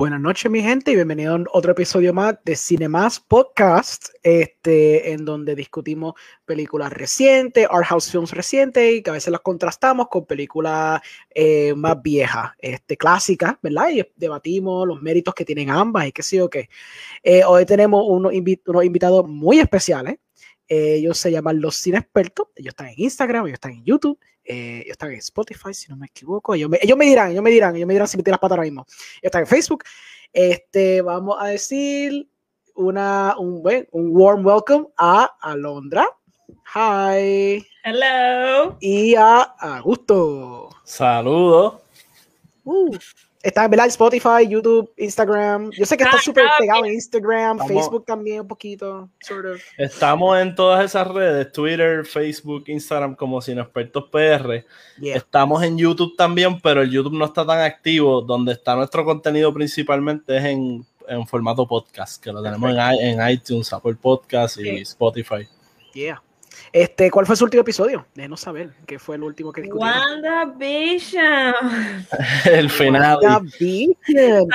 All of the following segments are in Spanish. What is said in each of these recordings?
Buenas noches, mi gente, y bienvenido a otro episodio más de Cinemas Podcast, este, en donde discutimos películas recientes, art house films recientes, y que a veces las contrastamos con películas eh, más viejas, este, clásicas, ¿verdad? Y debatimos los méritos que tienen ambas y qué sé yo qué. Eh, hoy tenemos unos, unos, invitados muy especiales. Ellos se llaman Los Cine Expertos, ellos están en Instagram, ellos están en YouTube, eh, ellos están en Spotify, si no me equivoco. Ellos me, ellos me, dirán, ellos me dirán, ellos me dirán si metí las patas ahora mismo. Ellos están en Facebook. Este, vamos a decir una, un, buen, un warm welcome a Alondra. Hi. Hello. Y a Augusto. Saludos. Uh. Está en Spotify, YouTube, Instagram. Yo sé que está ah, súper pegado en Instagram, Facebook también un poquito, sort of. Estamos en todas esas redes, Twitter, Facebook, Instagram, como Sin Expertos PR. Estamos en YouTube también, pero el YouTube no está tan activo. Donde está nuestro contenido principalmente es en, en formato podcast, que lo tenemos en, en, iTunes, Apple Podcast y Spotify. Yeah. Este, ¿Cuál fue su último episodio? Déjenos saber qué fue el último que discutimos. WandaVision. el final. WandaVision.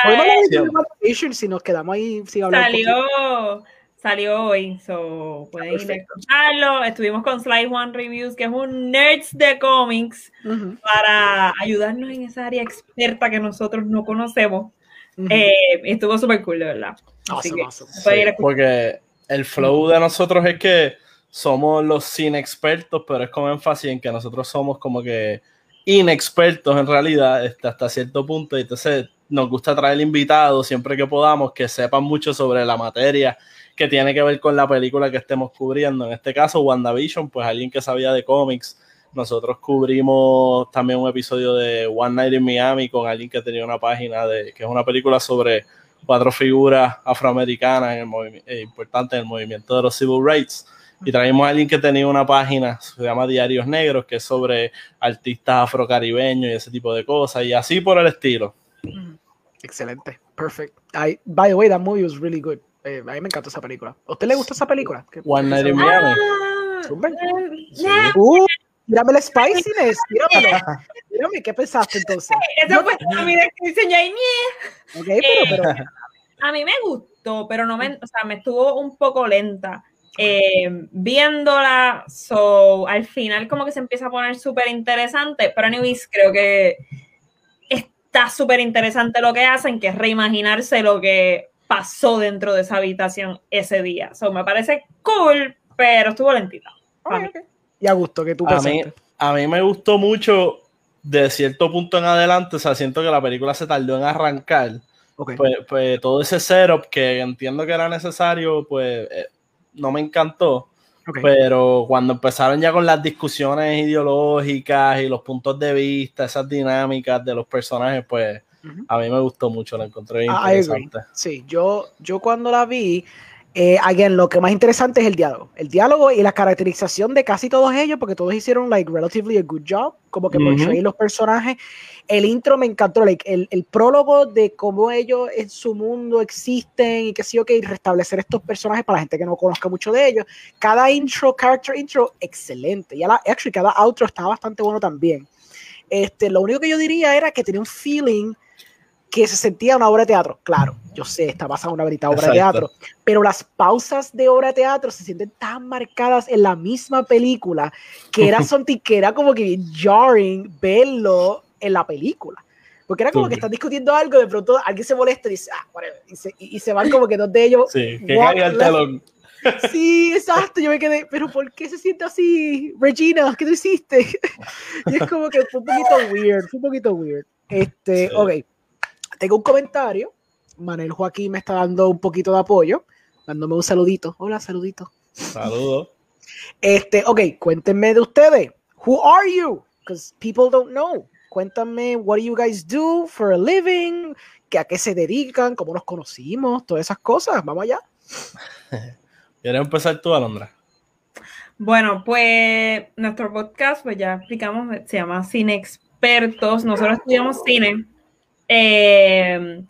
Si nos quedamos ahí Salió, salió hoy, so pueden ir a escucharlo. Estuvimos con Slide One Reviews, que es un nerds de cómics, para ayudarnos en esa área experta que nosotros no conocemos. Eh, estuvo súper cool, de verdad. porque el flow de nosotros es que somos los sin expertos, pero es con énfasis en que nosotros somos como que inexpertos en realidad este, hasta cierto punto. Y entonces nos gusta traer invitados siempre que podamos que sepan mucho sobre la materia que tiene que ver con la película que estemos cubriendo. En este caso, WandaVision, pues alguien que sabía de cómics. Nosotros cubrimos también un episodio de One Night in Miami con alguien que tenía una página de que es una película sobre cuatro figuras afroamericanas en el eh, importantes en el movimiento de los civil rights y traímos a alguien que tenía una página, se llama Diarios Negros, que es sobre artistas afrocaribeños y ese tipo de cosas, y así por el estilo. Excelente, perfect. I, by the way, that movie was really good. Eh, a mí me encantó esa película. ¿A usted le gusta esa película? One Night in Miami. Ah, uh, mírame el spiciness, mírame. ¿qué pensaste entonces? Eso fue mi descripción ya Ok, pero, pero... A mí me gustó, pero no me, o sea, me estuvo un poco lenta. Eh, viéndola, so, al final como que se empieza a poner súper interesante, pero anyways, creo que está súper interesante lo que hacen, que es reimaginarse lo que pasó dentro de esa habitación ese día. So, me parece cool, pero estuvo lentita. Y a gusto que tú a mí, a mí me gustó mucho de cierto punto en adelante, o sea, siento que la película se tardó en arrancar. Pues, pues, todo ese setup que entiendo que era necesario, pues eh, no me encantó. Pero cuando empezaron ya con las discusiones ideológicas y los puntos de vista, esas dinámicas de los personajes, pues a mí me gustó mucho, la encontré ah, interesante. Sí, yo, yo cuando la vi, eh, again, lo que más interesante es el diálogo. El diálogo y la caracterización de casi todos ellos, porque todos hicieron like relatively a good job, como que uh los personajes. El intro me encantó, like, el, el, prólogo de cómo ellos en su mundo existen y que sí, ok, restablecer estos personajes para la gente que no conozca mucho de ellos. Cada intro, character intro, excelente. Y la, actually, cada outro estaba bastante bueno también. Este, lo único que yo diría era que tenía un feeling que se sentía una obra de teatro. Claro, yo sé, está basada en una bonita obra de teatro, pero las pausas de obra de teatro se sienten tan marcadas en la misma película que era, que era como que jarring verlo en la película. Porque era como que están discutiendo algo, de pronto alguien se molesta y dice, ah, y se, y se van como que dos de ellos. Sí, que caiga el telón. Sí, exacto, yo me quedé, pero ¿por qué se siente así? Regina, ¿qué tú hiciste? y es como que fue un poquito weird, fue un poquito weird. Este, ok tengo un comentario. Manuel Joaquín me está dando un poquito de apoyo, dándome un saludito. Hola, saludito. Saludos. Este, ok, cuéntenme de ustedes. Who are you? Because people don't know. Cuéntame, what do you guys do for a living? ¿A qué se dedican? ¿Cómo nos conocimos? Todas esas cosas. Vamos allá. ¿Quieres empezar tú, Alondra? Bueno, pues nuestro podcast, pues ya explicamos, se llama Cine Expertos. Nosotros estudiamos cine Eh,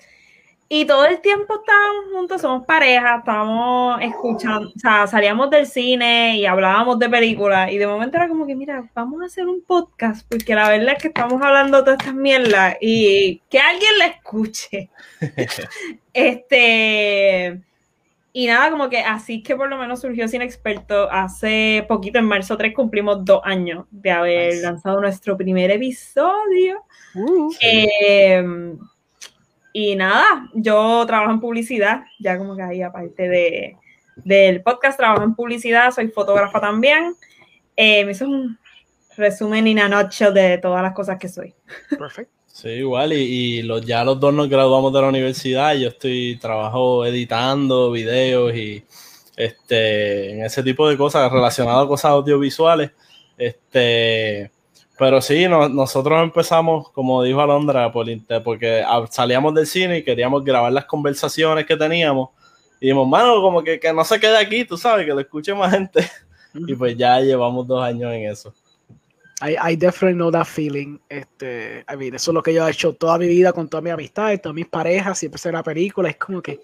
Y todo el tiempo estábamos juntos, somos pareja, estábamos escuchando, o sea, salíamos del cine y hablábamos de películas y de momento era como que, mira, vamos a hacer un podcast porque la verdad es que estamos hablando todas estas mierdas y que alguien la escuche. este, y nada, como que así que por lo menos surgió Sin Experto. Hace poquito, en marzo 3, cumplimos dos años de haber lanzado nuestro primer episodio. Uh. Em, y nada, yo trabajo en publicidad, ya como que ahí aparte de, del podcast, trabajo en publicidad, soy fotógrafa también. Eh, me hizo un resumen in a nutshell de todas las cosas que soy. Perfecto. Sí, igual, y, los, ya los dos nos graduamos de la universidad, yo estoy, trabajo editando videos y este, en ese tipo de cosas relacionadas a cosas audiovisuales. Este, pero sí, nosotros empezamos, como dijo Alondra, por, porque salíamos del cine y queríamos grabar las conversaciones que teníamos. Y dijimos, mano, como que, que no se quede aquí, tú sabes, que lo escuche más gente. Y pues ya llevamos dos años en eso. I, I, definitely know that feeling. Este, I mean, eso es lo que yo he hecho toda mi vida con todas mis amistades, todas mis parejas, siempre se la película. Es como que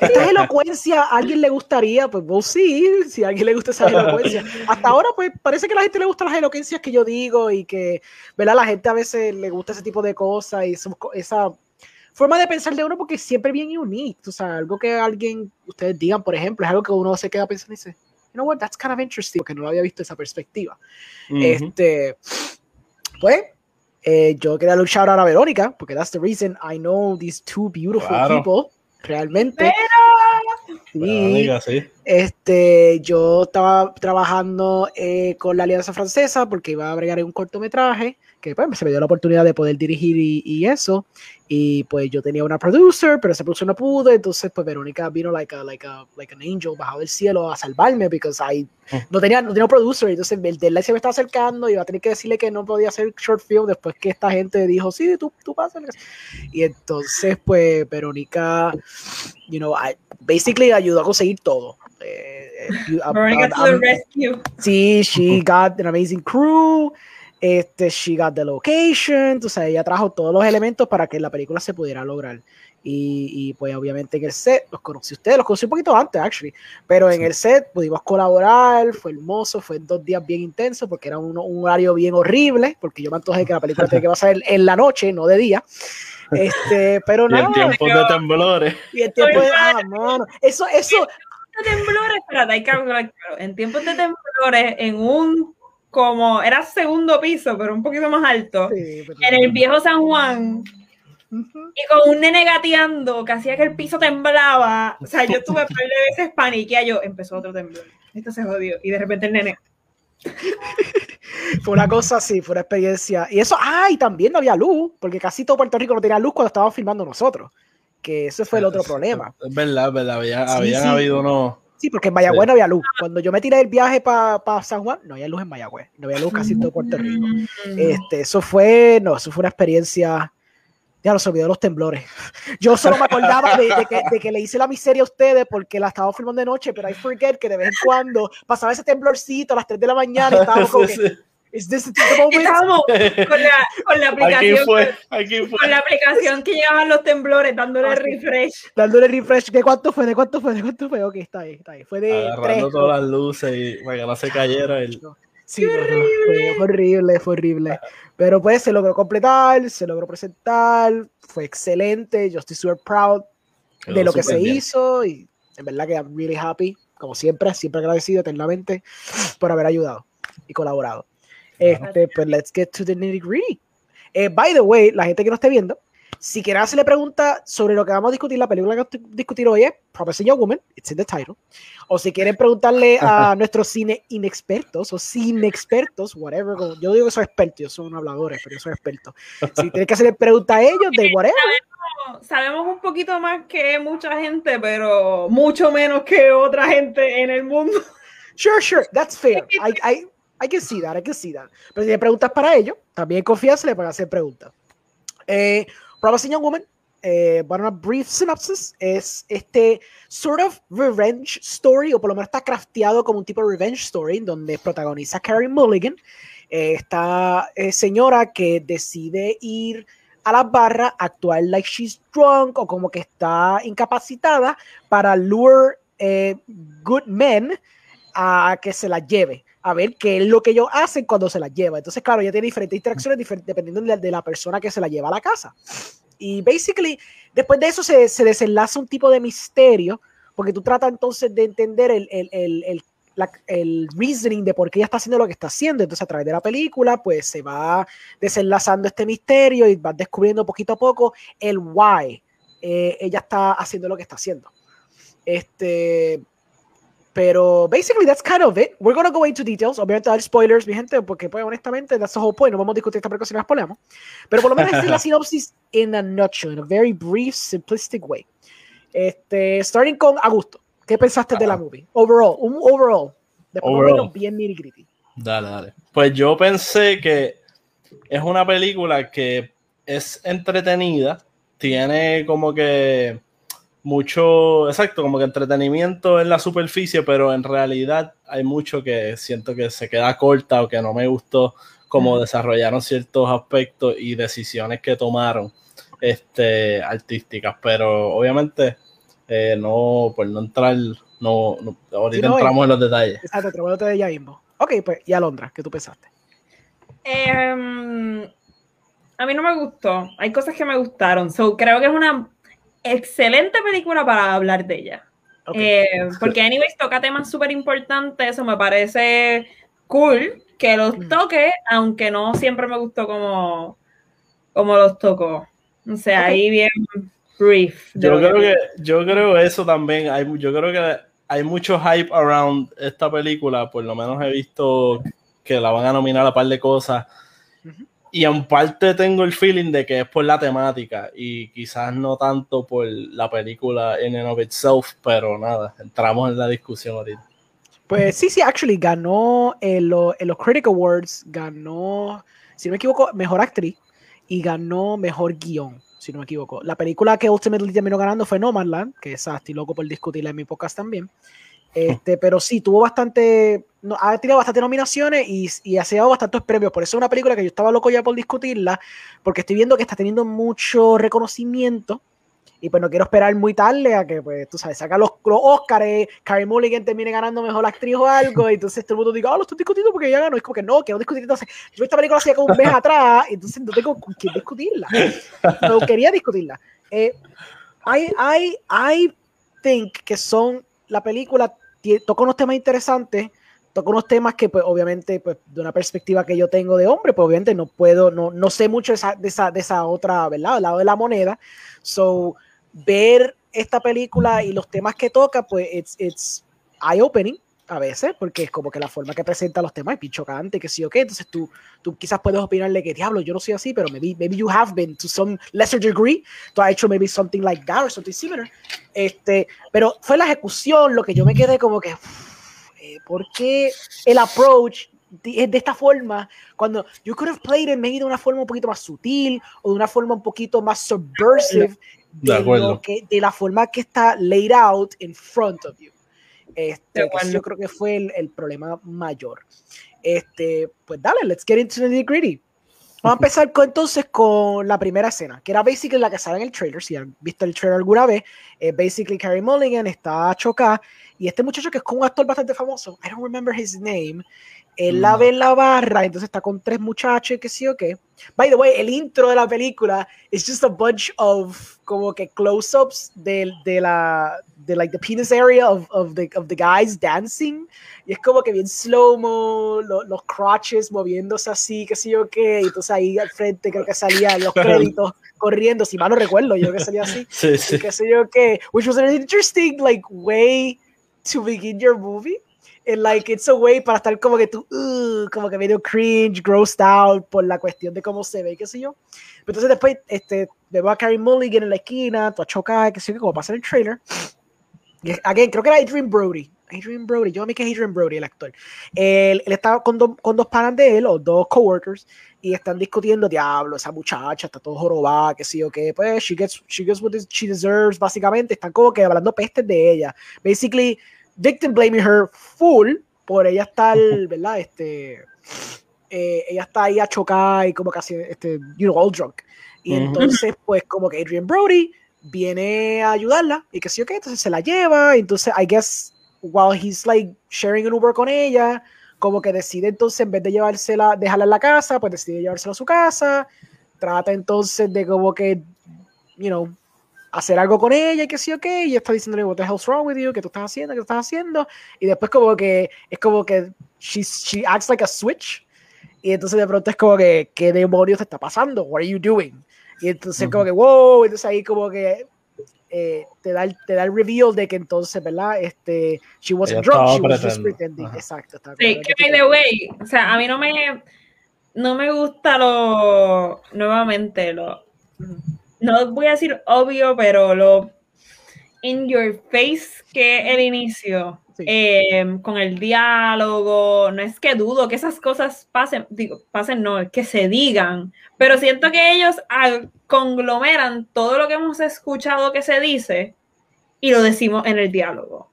esta elocuencia a alguien le gustaría, pues vos sí, si a alguien le gusta esa elocuencia. Hasta ahora, pues parece que a la gente le gustan las elocuencias que yo digo y que, ¿verdad? La gente a veces le gusta ese tipo de cosas y esa forma de pensar de uno porque es siempre bien unique. O sea, algo que alguien, ustedes digan, por ejemplo, es algo que uno se queda pensando y dice you know what, that's kind of interesting, porque no lo había visto esa perspectiva. Este, pues, eh, yo quería shout out a Verónica, porque that's the reason I know these two beautiful people, realmente. Verónica, sí. Este, yo estaba trabajando eh, con la Alianza Francesa porque iba a bregar un cortometraje que pues, se me dio la oportunidad de poder dirigir y, y, eso. Y pues yo tenía una producer, pero esa producer no pudo, entonces pues Verónica vino like a, like a, like an angel bajado del cielo a salvarme, porque I mm. no tenía, no tenía producer, entonces el deadline se me estaba acercando y iba a tener que decirle que no podía hacer short film después que esta gente dijo, sí, tú, tú pasas. Y entonces pues Verónica, you know, I, basically ayudó a conseguir todo. Eh, eh Verónica to the rescue. Sí, she got an amazing crew. Este, she got the location, entonces ella trajo todos los elementos para que la película se pudiera lograr. Y, y, pues obviamente en el set, los conocí ustedes, los conocí un poquito antes, actually, pero en el set pudimos colaborar, fue hermoso, fue dos días bien intensos porque era un, un horario bien horrible, porque yo me antojé que la película tenía que pasar en la noche, no de día. Este, pero nada. Y en tiempo de temblores. Y en tiempo de. Ah, mano. Eso, eso. De temblores, espérate, hay que En tiempos de temblores, en un como era segundo piso, pero un poquito más alto, en el viejo San Juan. Y con un nene gateando que hacía que el piso temblaba. O sea, yo tuve un par de veces paniquea, yo empezó otro temblor. Esto se jodió. Y de repente el nene. fue una cosa así, fue una experiencia. Y eso, ah, y también no había luz, porque casi todo Puerto Rico no tenía luz cuando estábamos filmando nosotros. Que ese fue el otro problema. Es verdad, es verdad. Había, habían habido unos Sí, porque en Mayagüez no había luz. Cuando yo me tiré el viaje para San Juan, no había luz en Mayagüez. No había luz casi en todo Puerto Rico. Mm. Este, eso fue, no, eso fue una experiencia. Ya los olvidó los temblores. Yo solo me acordaba de, que, le hice la miseria a ustedes porque la estaba filmando de noche, pero I forget que de vez en cuando pasaba ese temblorcito a las 3 de la mañana y estábamos como que, ¿Es this Estábamos con la, con la aplicación. Aquí fue, aquí fue. Con la aplicación que llevaban los temblores, dándole ah, refresh. Dándole refresh. ¿De cuánto fue? ¿De cuánto fue? ¿De cuánto fue? Ok, está ahí, está ahí. Fue de. Agarrando todas las luces y para que no se cayera el. Sí, fue, horrible, fue horrible. Pero pues se logró completar, se logró presentar, fue excelente. Yo estoy super proud de lo que se hizo y en verdad que I'm really happy, como siempre, siempre agradecido eternamente por haber ayudado y colaborado. Este, pues let's get to the nitty gritty. Eh, by the way, la gente que no esté viendo, si quieren hacerle pregunta sobre lo que vamos a discutir, la película que vamos a discutir hoy es Promising Young Woman, it's in the title. O si quieren preguntarle a nuestros cine inexpertos o cine expertos, whatever. Yo digo que soy experto, yo soy un hablador, pero yo soy experto. Si tienen que hacerle pregunta a ellos, de whatever. Sabemos, un poquito más que mucha gente, pero mucho menos que otra gente en el mundo. Sure, sure, that's fair. I, I, hay que see that, hay que see that. Pero si hay preguntas para ellos, también confianza le van a hacer preguntas. Eh, Promising Young Woman, eh, bueno, una brief synopsis, es este sort of revenge story, o por lo menos está crafteado como un tipo de revenge story, donde protagoniza Carrie Mulligan, eh, esta eh, señora que decide ir a las barras, actuar like she's drunk o como que está incapacitada para lure eh, good men a que se la lleve, a ver qué es lo que ellos hacen cuando se la lleva. Entonces, claro, ella tiene diferentes interacciones dependiendo de, la persona que se la lleva a la casa. Y basically, después de eso se, se desenlaza un tipo de misterio, porque tú tratas entonces de entender el, el, el, el, reasoning de por qué ella está haciendo lo que está haciendo. Entonces, a través de la película, pues se va desenlazando este misterio y vas descubriendo poquito a poco el why eh, ella está haciendo lo que está haciendo. Este, pero basically that's kind of it. We're gonna go into details. Obviamente dar spoilers, mi gente, porque pues honestamente that's the whole point. No vamos a discutir esta película si no spoilamos. Pero por lo menos es la sinopsis in a nutshell, in a very brief, simplistic way. Este, starting con Augusto. ¿Qué pensaste de la movie? Overall, un overall. Después overall. bien nitty gritty. Dale, dale. Pues yo pensé que es una película que es entretenida, tiene como que mucho, exacto, como que entretenimiento en la superficie, pero en realidad hay mucho que siento que se queda corta o que no me gustó como desarrollaron ciertos aspectos y decisiones que tomaron este, artísticas, pero obviamente eh, no, pues no entrar, no, ahorita entramos en los detalles. Exacto, entramos en los detalles ya mismo. Ok, pues, y Alondra, ¿qué tú pensaste? Em, a mí no me gustó, hay cosas que me gustaron, so, creo que es una excelente película para hablar de ella. Eh, porque, anyways, toca temas súper importantes. Eso me parece cool que los toque, aunque no siempre me gustó como, como los tocó. O sea, ahí bien brief. Yo creo que, yo creo eso también. Hay, yo creo que hay mucho hype around esta película. Por lo menos he visto que la van a nominar a par de cosas. Y en parte tengo el feeling de que es por la temática y quizás no tanto por la película en and of itself, pero nada, entramos en la discusión ahorita. Pues sí, sí, actually ganó en, los Critic Awards, ganó, si no me equivoco, mejor actriz y ganó mejor guion, si no me equivoco. La película que ultimately terminó ganando fue No Land, que es estoy loco por discutirla en mi podcast también. Este, pero sí, tuvo bastante, no, ha tenido bastantes nominaciones y, y ha dado bastantes premios. Por eso es una película que yo estaba loco ya por discutirla, porque estoy viendo que está teniendo mucho reconocimiento. Y pues no quiero esperar muy tarde a que, pues, tú sabes, saca los, los Oscars, Carrie Mulligan termine ganando mejor actriz o algo, y entonces todo el mundo diga, ah, lo estoy discutiendo porque ya ganó. Es como que no, quiero discutir. Entonces, yo esta película hacía como un mes atrás, entonces no tengo con quién discutirla. Pero quería discutirla. Eh, I, I, I think que son, la película toca unos temas interesantes, toca unos temas que, pues, obviamente, pues, de una perspectiva que yo tengo de hombre, pues, obviamente no puedo, no, no sé mucho de esa, de esa, de esa otra, ¿verdad? Al lado de la moneda. So, ver esta película y los temas que toca, pues, it's, it's eye-opening a veces, porque es como que la forma que presenta los temas es bien chocante, que sí o qué, entonces tú, tú quizás puedes opinarle que, diablo, yo no soy así, pero maybe, maybe you have been to some lesser degree, tú has hecho maybe something like that or something similar, este, pero fue la ejecución lo que yo me quedé como que, eh, ¿por qué el approach es de esta forma, cuando you could have played it maybe de una forma un poquito más sutil o de una forma un poquito más subversive de, que, de la forma que está laid out in front of you. Este, yo creo que fue el, el, problema mayor. Este, pues dale, let's get into the nitty gritty. Vamos a empezar con, entonces con la primera escena, que era basically la que sale en el trailer. Si han visto el trailer alguna vez, eh, basically Carrie Mulligan está chocada y este muchacho que es como un actor bastante famoso, I don't remember his name, él la ve en la barra, entonces está con tres muchachos, que sí o qué. By the way, el intro de la película es just a bunch of como que close-ups de, de, la de like the penis area of, of, the, of the guys dancing. Y es como que bien slow-mo, los crotches moviéndose así, que sí o qué. Y entonces ahí al frente creo que salían los créditos corriendo, si mal no recuerdo, yo creo que salía así. Sí, sí. Que sé yo qué. Which was an interesting like way to begin your movie and like it's a way para estar como que tú, uh, como que medio cringe, grossed out por la cuestión de cómo se ve, qué sé yo. Pero entonces después, este, veo a Carrie Mulligan en la esquina, toda chocada, qué sé yo, como pasa en el trailer. Y, again, creo que era Adrian Brody. Adrian Brody, yo a mí que es Adrian Brody, el actor. Él, él estaba con, con dos panas de él, o dos coworkers, y están discutiendo, diablo, esa muchacha está todo jorobada, que sí o qué, pues she gets, she gets what she deserves, básicamente, están como que hablando pestes de ella. Basically, victim blaming her full por ella estar, ¿verdad? Este, eh, ella está ahí a chocar y como casi, este, you know, all drunk. Y entonces, pues, como que Adrian Brody viene a ayudarla y que sí, ok, entonces se la lleva. Y entonces, I guess, while he's like sharing an Uber con ella, como que decide entonces, en vez de llevársela, dejarla en la casa, pues decide llevársela a su casa. Trata entonces de como que, you know, hacer algo con ella y que sí, ok, y está diciéndole, what the hell's wrong with you, ¿qué tú estás haciendo? ¿Qué tú estás haciendo? Y después como que, es como que, she, she acts like a switch, y entonces de pronto es como que, ¿qué demonios te está pasando? What are you doing? Y entonces como que, wow, entonces ahí como que eh, te, da el, te da el reveal de que entonces, ¿verdad? Este, she wasn't drunk, she was just pretending. Exacto. Sí, que by the way, o sea, a mí no me, no me gusta lo, nuevamente, lo, no voy a decir obvio, pero lo in your face que el inicio, em, con el diálogo, no es que dudo que esas cosas pasen, digo, pasen no, que se digan, pero siento que ellos conglomeran todo lo que hemos escuchado que se dice y lo decimos en el diálogo,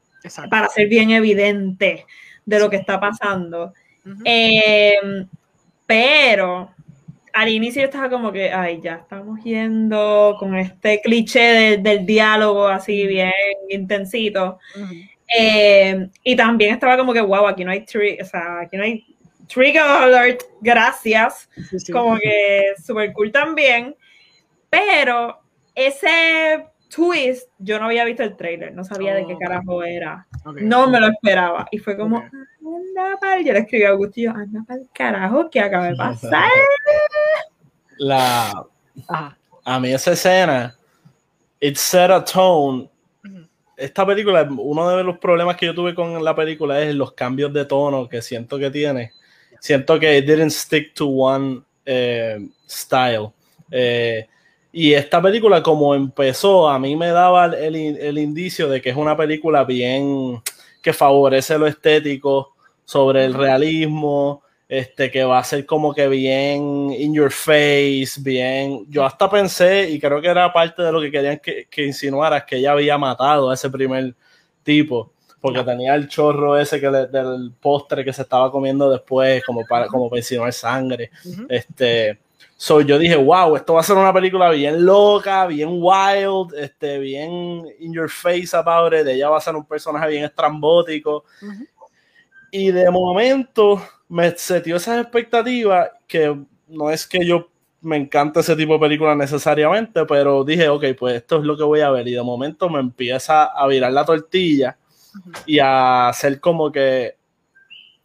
para ser bien evidente de lo que está pasando. Em, pero al inicio estaba como que, ay, ya estamos yendo con este cliché del diálogo así bien intensito. Eh, y también estaba como que, wow, aquí no hay, o sea, aquí no hay trigger alert, gracias. Como que super cool también. Pero ese twist, yo no había visto el trailer, no sabía de qué carajo era. No me lo esperaba. Y fue como, anda para Yo le escribí a Augusto y yo, anda para el carajo, ¿qué acaba de pasar? La. A mí esa escena, it set a tone. Esta película, uno de los problemas que yo tuve con la película es los cambios de tono que siento que tiene. Siento que it didn't stick to one eh, style. Eh, y esta película, como empezó, a mí me daba el, el, indicio de que es una película bien que favorece lo estético sobre el realismo, este, que va a ser como que bien in your face, bien. Yo hasta pensé, y creo que era parte de lo que querían que, que insinuara, que ella había matado a ese primer tipo, porque tenía el chorro ese que del postre que se estaba comiendo después, como para, como para insinuar sangre. Este So yo dije, wow, esto va a ser una película bien loca, bien wild, este, bien in your face about it. Ella va a ser un personaje bien estrambótico. Y de momento me setió esas expectativas que no es que yo me encante ese tipo de películas necesariamente, pero dije, ok, pues esto es lo que voy a ver. Y de momento me empieza a virar la tortilla y a hacer como que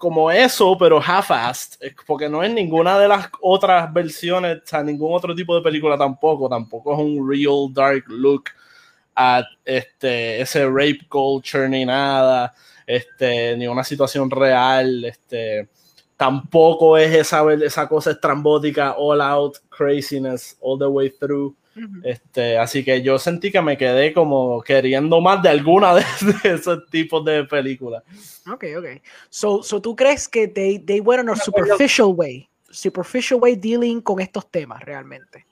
como eso, pero half-assed, porque no es ninguna de las otras versiones, o ningún otro tipo de película tampoco, tampoco es un real dark look at este, ese rape culture ni nada, este, ni una situación real, este, tampoco es esa, esa cosa estrambótica, all out craziness all the way through. Este, así que yo sentí que me quedé como queriendo más de alguna de, esos tipos de películas. Ok, ok. So, so tú crees que they, they went on a superficial way, superficial way dealing con estos temas realmente.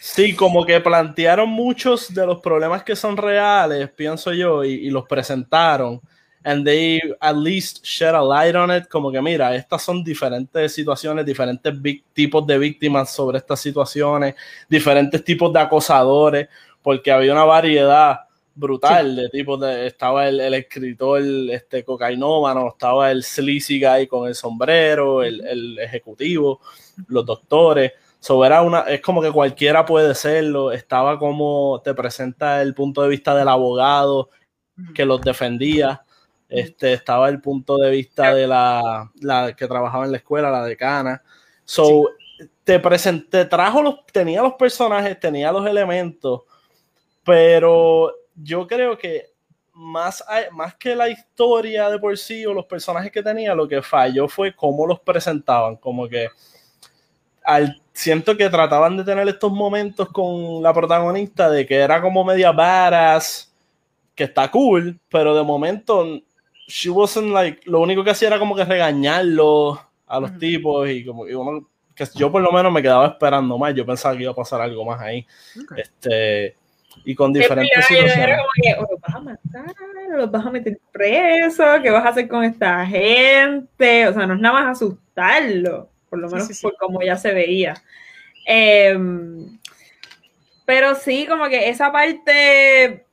Sí, como que plantearon muchos de los problemas que son reales, pienso yo, y los presentaron and they at least shed a light on it, como que mira, estas son diferentes situaciones, diferentes tipos de víctimas sobre estas situaciones, diferentes tipos de acosadores, porque había una variedad brutal de tipos de, estaba el, escritor este cocainómano, estaba el sleazy guy con el sombrero, el, ejecutivo, los doctores, so, era una, es como que cualquiera puede serlo, estaba como te presenta el punto de vista del abogado que los defendía, este, estaba el punto de vista de la, que trabajaba en la escuela, la decana. So, te presenté, trajo los, tenía los personajes, tenía los elementos, pero yo creo que más, más que la historia de por sí o los personajes que tenía, lo que falló fue cómo los presentaban, como que al, siento que trataban de tener estos momentos con la protagonista de que era como media varas, que está cool, pero de momento she wasn't like, lo único que hacía era como que regañarlo a los tipos y como que yo por lo menos me quedaba esperando más, yo pensaba que iba a pasar algo más ahí. Este, y con diferentes situaciones. o los vas a matar, o los vas a meter preso, ¿qué vas a hacer con esta gente? O sea, no es nada más asustarlo, por lo menos por como ya se veía. Em, Pero sí, como que esa parte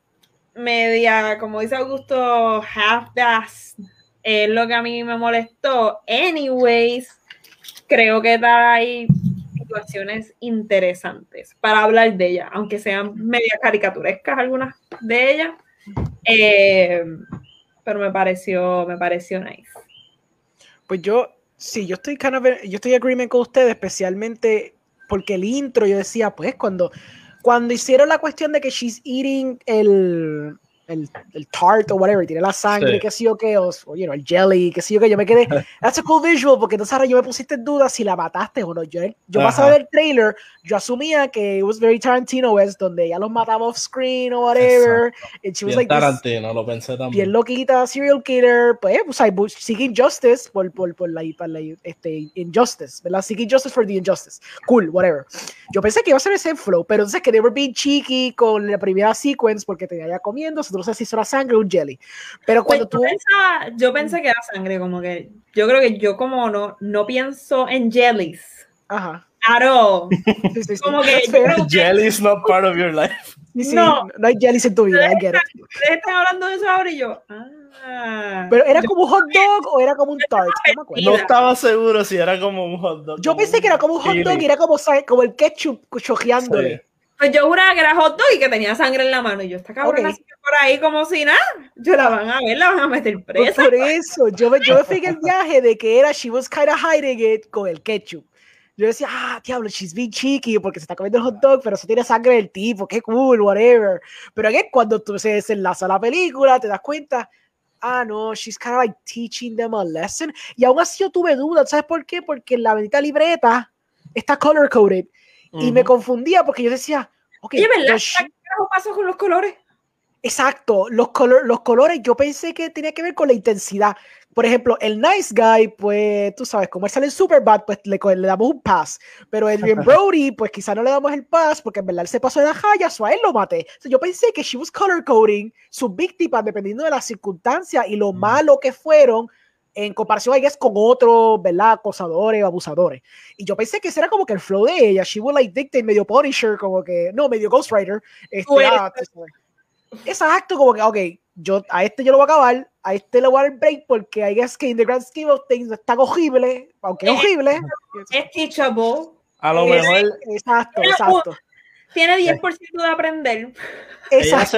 media, como dice Augusto, half das es lo que a mí me molestó. Anyways, creo que hay situaciones interesantes para hablar de ella, aunque sean media caricaturescas algunas de ellas. Eh, pero me pareció, me pareció nice. Pues yo, sí, yo estoy kind of, yo estoy agreement con ustedes, especialmente porque el intro yo decía, pues cuando, cuando hicieron la cuestión de que she's eating el, el, el tart o whatever, tiene la sangre, sí o qué, o, you know, el jelly, que sí o qué, yo me quedé, that's a cool visual, porque entonces ahora yo me pusiste en duda si la mataste o no. Yo, yo a ver el trailer, yo asumía que it was very Tarantino es donde ella los mataba off screen o whatever. And she was like Tarantino, lo pensé también. Bien loquita, serial killer, pues, pues seeking justice por, por, por, la, por la este, injustice, ¿verdad? Seeking justice for the injustice. Cool, whatever. Yo pensé que iba a ser ese flow, pero entonces que they were being cheeky con la primera sequence porque tenía ya comiendo, no sé si hizo la sangre o un jelly. Pero pues, cuando tú. yo pensé que era sangre, como que. Yo creo que yo, como no, no pienso en jellies. Ajá. Claro. Como que. Jelly is not part of your life. no, no hay jellies en tu vida. Ustedes están hablando de eso ahora y yo. Ah. Pero era como un hot dog o era como un tart. No, no, estaba seguro si era como un hot dog. Yo pensé que era como un hot dog y era como, como el ketchup chojeándole. Pues yo juraba que era hot dog y que tenía sangre en la mano. Y yo, esta cabrona okay. por ahí como si nada. Yo la van a ver, la van a meter pues presa. por eso, yo yo me fui en el viaje de que era she was kind of hiding it con el ketchup. Yo decía, ah, diablo, she's being cheeky porque se está comiendo el hot dog, pero eso tiene sangre del tipo, qué cool, whatever. Pero aquí cuando tú se desenlaza la película, te das cuenta, ah, no, she's kind of like teaching them a lesson. Y aún así yo tuve dudas, ¿sabes por qué? Porque la bendita libreta está color coded. Y me confundía porque yo decía, ok, Oye, ¿verdad? ¿qué pasó con los colores? Exacto, los, color, los colores yo pensé que tenía que ver con la intensidad. Por ejemplo, el Nice Guy, pues tú sabes, como él sale en Superbad, pues le, le damos un pass. Pero Adrian Brody, pues quizá no le damos el pass porque en verdad él se pasó de la jaya, o a él lo maté. yo pensé que she was color coding sus víctimas dependiendo de las circunstancias y lo malo que fueron en comparación a ellas con otros, ¿verdad? Acosadores o abusadores. Y yo pensé que ese era como que el flow de ella. She would like dictate medio Punisher, como que, no, medio Ghostwriter. Este, ah, exacto, como que, ok, yo, a este yo lo voy a acabar, a este le voy a dar el break porque I guess que in the grand scheme of things está cogible, aunque es horrible. Es teachable. A lo mejor. Exacto, exacto. Tiene 10% de aprender. Exacto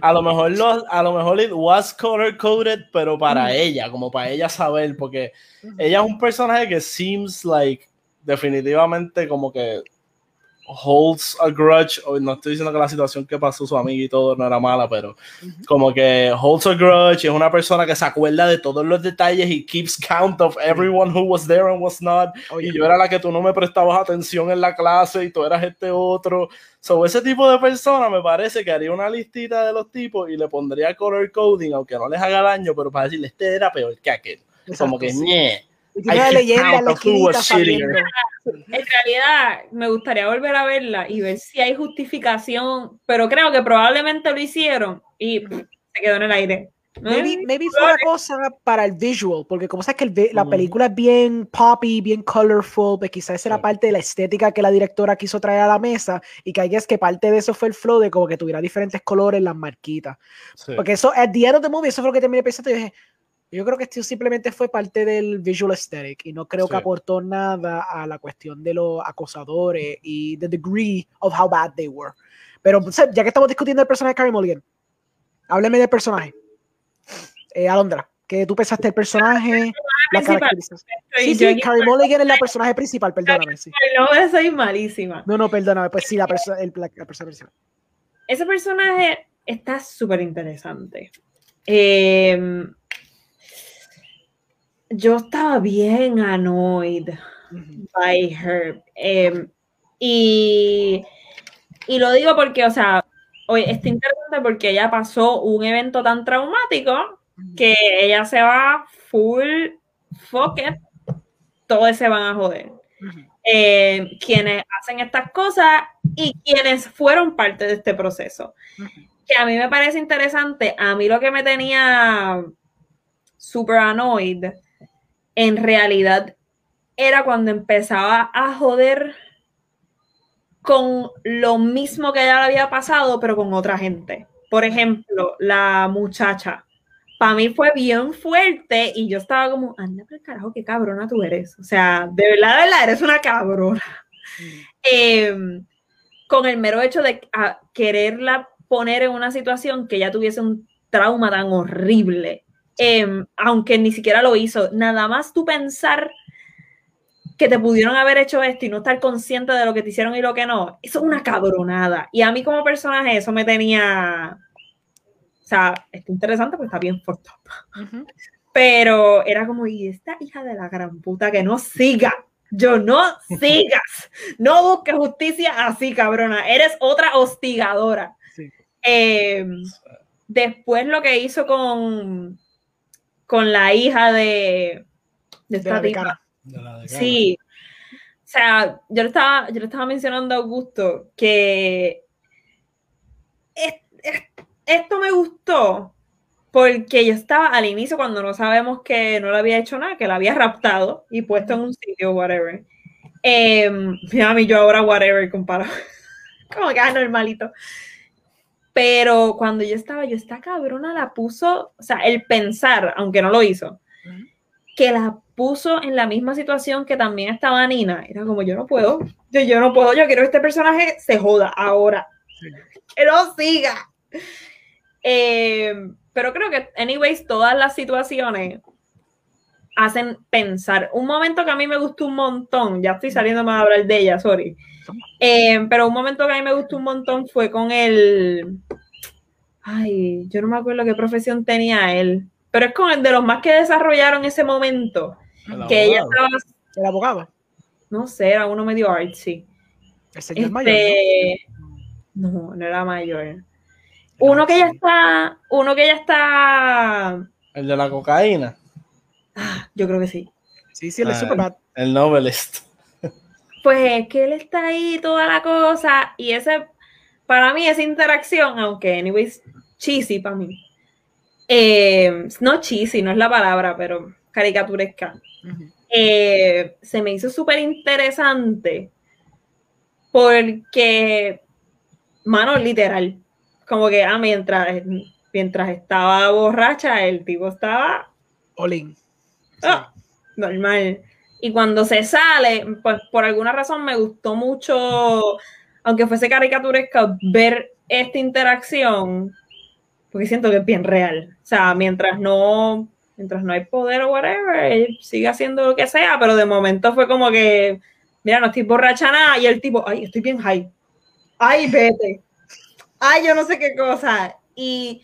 a lo mejor a lo mejor it was color coded, pero para mm. ella, como para ella saber, porque ella es un personaje que seems like definitivamente como que holds a grudge, no estoy diciendo que la situación que pasó su amiga y todo no era mala, pero como que holds a grudge, es una persona que se acuerda de todos los detalles y keeps count of everyone who was there and was not, y yo era la que tú no me prestabas atención en la clase y tú eras este otro, so ese tipo de persona me parece que haría una listita de los tipos y le pondría color coding, aunque no les haga daño, pero para decirle, este era peor que aquel, como que ñe leyenda En realidad, me gustaría volver a verla y ver si hay justificación, pero creo que probablemente lo hicieron y se quedó en el aire. Maybe, maybe fue una cosa para el visual, porque como sabes que la película es bien poppy, bien colorful, pues quizás era parte de la estética que la directora quiso traer a la mesa y que hay es que parte de eso fue el flow de como que tuviera diferentes colores las marquitas. Porque eso, at the end of the movie, eso fue lo que terminé pensando y dije, yo creo que esto simplemente fue parte del visual aesthetic y no creo que aportó nada a la cuestión de los acosadores y the degree of how bad they were. Pero ya que estamos discutiendo el personaje de Carrie Mulligan, hábleme del personaje. Eh, Alondra, ¿qué tú pensaste del personaje? La caracterización. Sí, sí, Carrie Mulligan es la personaje principal, perdóname. Sí. No, soy malísima. No, no, perdóname, pues sí, la, persona el, la, persona principal. Ese personaje está súper interesante. Eh, yo estaba bien annoyed by her. Em, y, y lo digo porque, o sea, hoy está interesante porque ella pasó un evento tan traumático que ella se va full fuck it, todos se van a joder. Em, quienes hacen estas cosas y quienes fueron parte de este proceso. Que a mí me parece interesante, a mí lo que me tenía super annoyed en realidad era cuando empezaba a joder con lo mismo que ya le había pasado, pero con otra gente. Por ejemplo, la muchacha. Para mí fue bien fuerte y yo estaba como, anda, pero carajo, qué cabrona tú eres. O sea, de verdad, de verdad, eres una cabrona. Mm. Em, con el mero hecho de quererla poner en una situación que ya tuviese un trauma tan horrible, em, aunque ni siquiera lo hizo. Nada más tú pensar que te pudieron haber hecho esto y no estar consciente de lo que te hicieron y lo que no, eso es una cabronada. Y a mí como personaje eso me tenía, o sea, está interesante porque está bien fucked Pero era como, y esta hija de la gran puta que no siga, yo no sigas, no busques justicia así, cabrona, eres otra hostigadora. Em, después lo que hizo con, con la hija de, de esta Sí. O sea, yo le estaba, yo le estaba mencionando a Augusto que esto me gustó porque yo estaba al inicio cuando no sabemos que no le había hecho nada, que la había raptado y puesto en un sitio, whatever. Eh, a mí yo ahora whatever comparado. Como que es normalito. Pero cuando yo estaba, yo esta cabrona la puso, o sea, el pensar, aunque no lo hizo, que la puso en la misma situación que también estaba Nina. Era como, yo no puedo, yo, yo no puedo, yo quiero que este personaje se joda ahora. Que no siga. Eh, pero creo que, anyways, todas las situaciones hacen pensar. Un momento que a mí me gustó un montón, ya estoy saliendo más a hablar de ella, sorry. Eh, pero un momento que a mí me gustó un montón fue con el. Ay, yo no me acuerdo qué profesión tenía él, pero es con el de los más que desarrollaron ese momento. que ella estaba. ¿El abogado? No sé, era uno medio artsy. ¿El señor mayor? Este, ¿no? no, era mayor. Uno que ya está. Uno que ya está. El de la cocaína. Ah, yo creo que sí. Sí, sí, es ah, El novelist. Pues que él está ahí, toda la cosa, y ese, para mí, esa interacción, aunque, anyways, cheesy para mí. Eh, no cheesy, no es la palabra, pero caricaturesca. Eh, se me hizo súper interesante porque, mano, literal, como que ah, mientras, mientras estaba borracha, el tipo estaba. Olin. Ah, normal. Y cuando se sale, pues por alguna razón me gustó mucho, aunque fuese caricaturesca, ver esta interacción, porque siento que es bien real. O sea, mientras no, mientras no hay poder o whatever, sigue haciendo lo que sea, pero de momento fue como que, mira, no estoy borracha nada, y el tipo, ay, estoy bien high. Ay, vete. Ay, yo no sé qué cosa. Y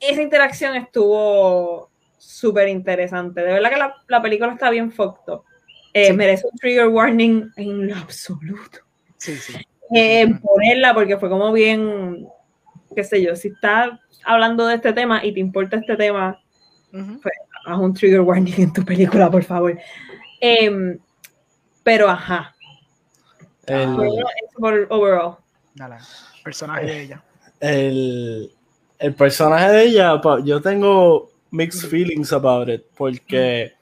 esa interacción estuvo súper interesante. De verdad que la, película está bien fucked eh, Merece un trigger warning en lo absoluto. Sí, sí. Eh, ponerla porque fue como bien, qué sé yo, si estás hablando de este tema y te importa este tema, pues haz un trigger warning en tu película, por favor. Em, pero ajá. El, por overall. personaje de ella. El, el personaje de ella, yo tengo mixed feelings about it, porque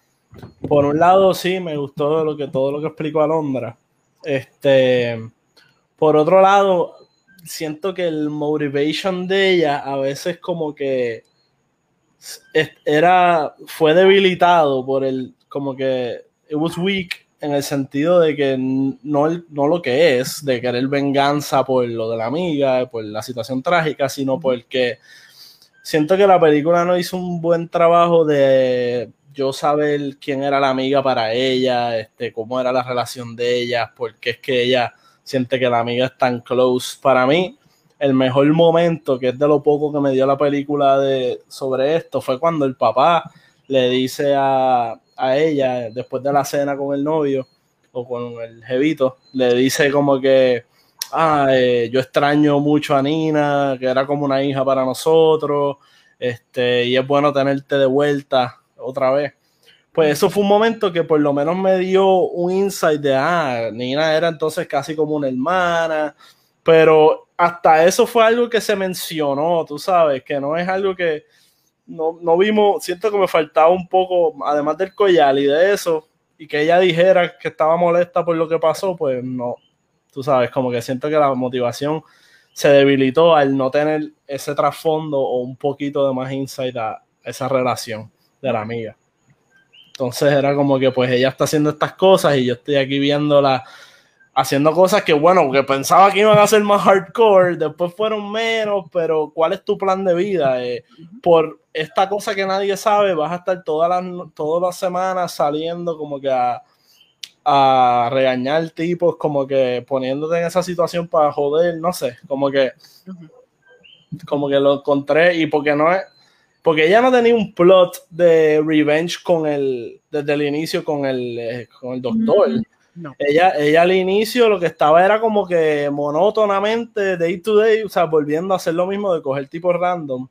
por un lado sí me gustó lo que, todo lo que explicó Alondra. Este, por otro lado, siento que el motivation de ella a veces como que era, fue debilitado por el, como que it was weak en el sentido de que no, no lo que es, de querer venganza por lo de la amiga, por la situación trágica, sino porque siento que la película no hizo un buen trabajo de yo saber quién era la amiga para ella, este, cómo era la relación de ella, porque es que ella siente que la amiga es tan close. Para mí, el mejor momento, que es de lo poco que me dio la película de, sobre esto, fue cuando el papá le dice a, a ella, después de la cena con el novio o con el jevito, le dice como que ah, eh, yo extraño mucho a Nina, que era como una hija para nosotros, este, y es bueno tenerte de vuelta otra vez. Pues eso fue un momento que por lo menos me dio un insight de, ah, Nina era entonces casi como una hermana, pero hasta eso fue algo que se mencionó, tú sabes, que no es algo que no, no vimos, siento que me faltaba un poco, además del collar y de eso, y que ella dijera que estaba molesta por lo que pasó, pues no, tú sabes, como que siento que la motivación se debilitó al no tener ese trasfondo o un poquito de más insight a esa relación de la amiga. Entonces era como que pues ella está haciendo estas cosas y yo estoy aquí viéndola haciendo cosas que bueno, que pensaba que iban a ser más hardcore, después fueron menos, pero ¿cuál es tu plan de vida? Eh, por esta cosa que nadie sabe, vas a estar todas las, todas las semanas saliendo como que a a regañar tipos, como que poniéndote en esa situación para joder, no sé, como que como que lo encontré y porque no es porque ella no tenía un plot de revenge con el desde el inicio con el, eh, con el doctor. Ella, ella al inicio lo que estaba era como que monótonamente, day to day, o sea, volviendo a hacer lo mismo de coger tipos random.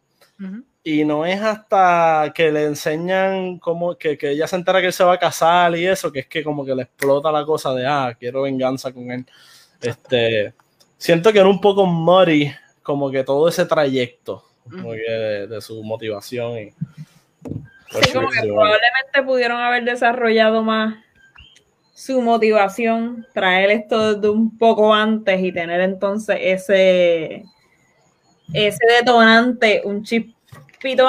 Y no es hasta que le enseñan como que, que, ella se entera que él se va a casar y eso, que es que como que le explota la cosa de, ah, quiero venganza con él. Este, siento que era un poco muddy como que todo ese trayecto de, su motivación. Y, sí, como que probablemente pudieron haber desarrollado más su motivación, traer esto de un poco antes y tener entonces ese, ese detonante, un chip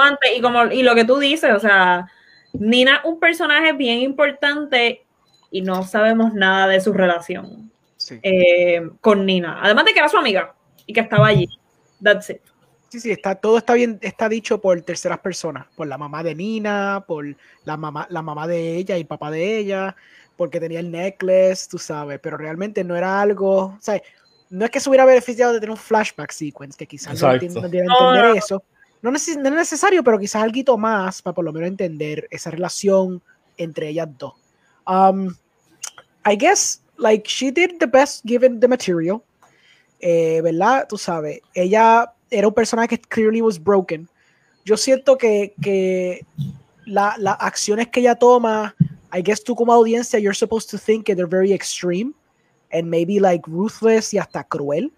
antes y como y lo que tú dices, o sea, Nina un personaje bien importante y no sabemos nada de su relación eh, con Nina. Además de que era su amiga y que estaba allí. That's it. Sí, sí, está, todo está bien, está dicho por terceras personas, por la mamá de Nina, por la mamá, la mamá de ella y papá de ella, porque tenía el necklace, tú sabes, pero realmente no era algo, o sea, no es que se hubiera beneficiado de tener un flashback sequence, que quizás no, entender eso, no, es necesario, pero quizás algo más para por lo menos entender esa relación entre ellas dos. Um, I guess, like, she did the best given the material. Eh, ¿Verdad? Tú sabes, ella era un personaje que clearly was broken. Yo siento que, que las acciones que ella toma, I guess tú como audiencia, you're supposed to think that they're very extreme and maybe like ruthless y hasta cruel.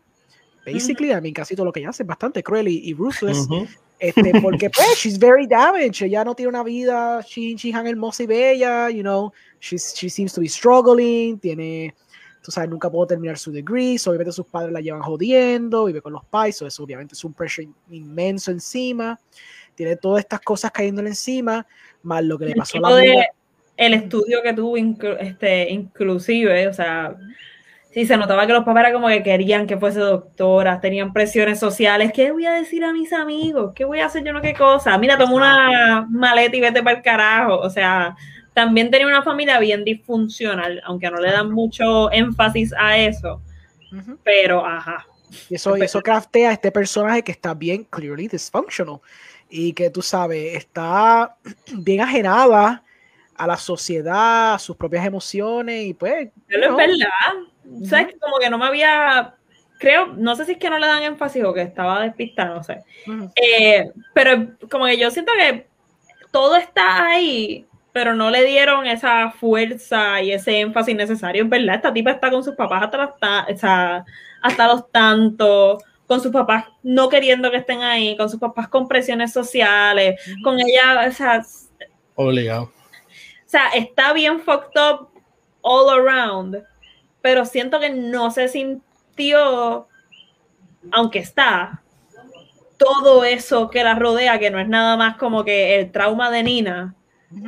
Basically, I mean, casi todo lo que ella hace es bastante cruel y, ruthless. Este, porque pues, she's very damaged. Ella no tiene una vida she, she hermosa y bella, you know. She's, she seems to be struggling. Tiene, tú sabes, nunca pudo terminar su degree. So, obviamente sus padres la llevan jodiendo. Vive con los pais. eso obviamente es un pressure inmenso encima. Tiene todas estas cosas cayéndole encima. Más lo que le pasó a la vida. El estudio que tuvo, este, inclusive, o sea, Sí, se notaba que los papás eran como que querían que fuese doctora, tenían presiones sociales. ¿Qué voy a decir a mis amigos? ¿Qué voy a hacer yo no qué cosa? Mira, toma una maleta y vete para el carajo. O sea, también tenía una familia bien disfuncional, aunque no le dan mucho énfasis a eso. Pero, ajá. Y eso, eso craftea a este personaje que está bien clearly dysfunctional y que tú sabes, está bien ajenada a la sociedad, a sus propias emociones y pues... Pero es verdad ¿sabes? Como que no me había, creo, no sé si es que no le dan énfasis o que estaba despistada, no sé. Eh, pero como que yo siento que todo está ahí, pero no le dieron esa fuerza y ese énfasis necesario, en verdad. Esta tipa está con sus papás hasta los, hasta los tantos con sus papás no queriendo que estén ahí, con sus papás con presiones sociales, con ella, o sea, obligado. O sea, está bien fucked up all around, pero siento que no se sintió, aunque está, todo eso que la rodea, que no es nada más como que el trauma de Nina,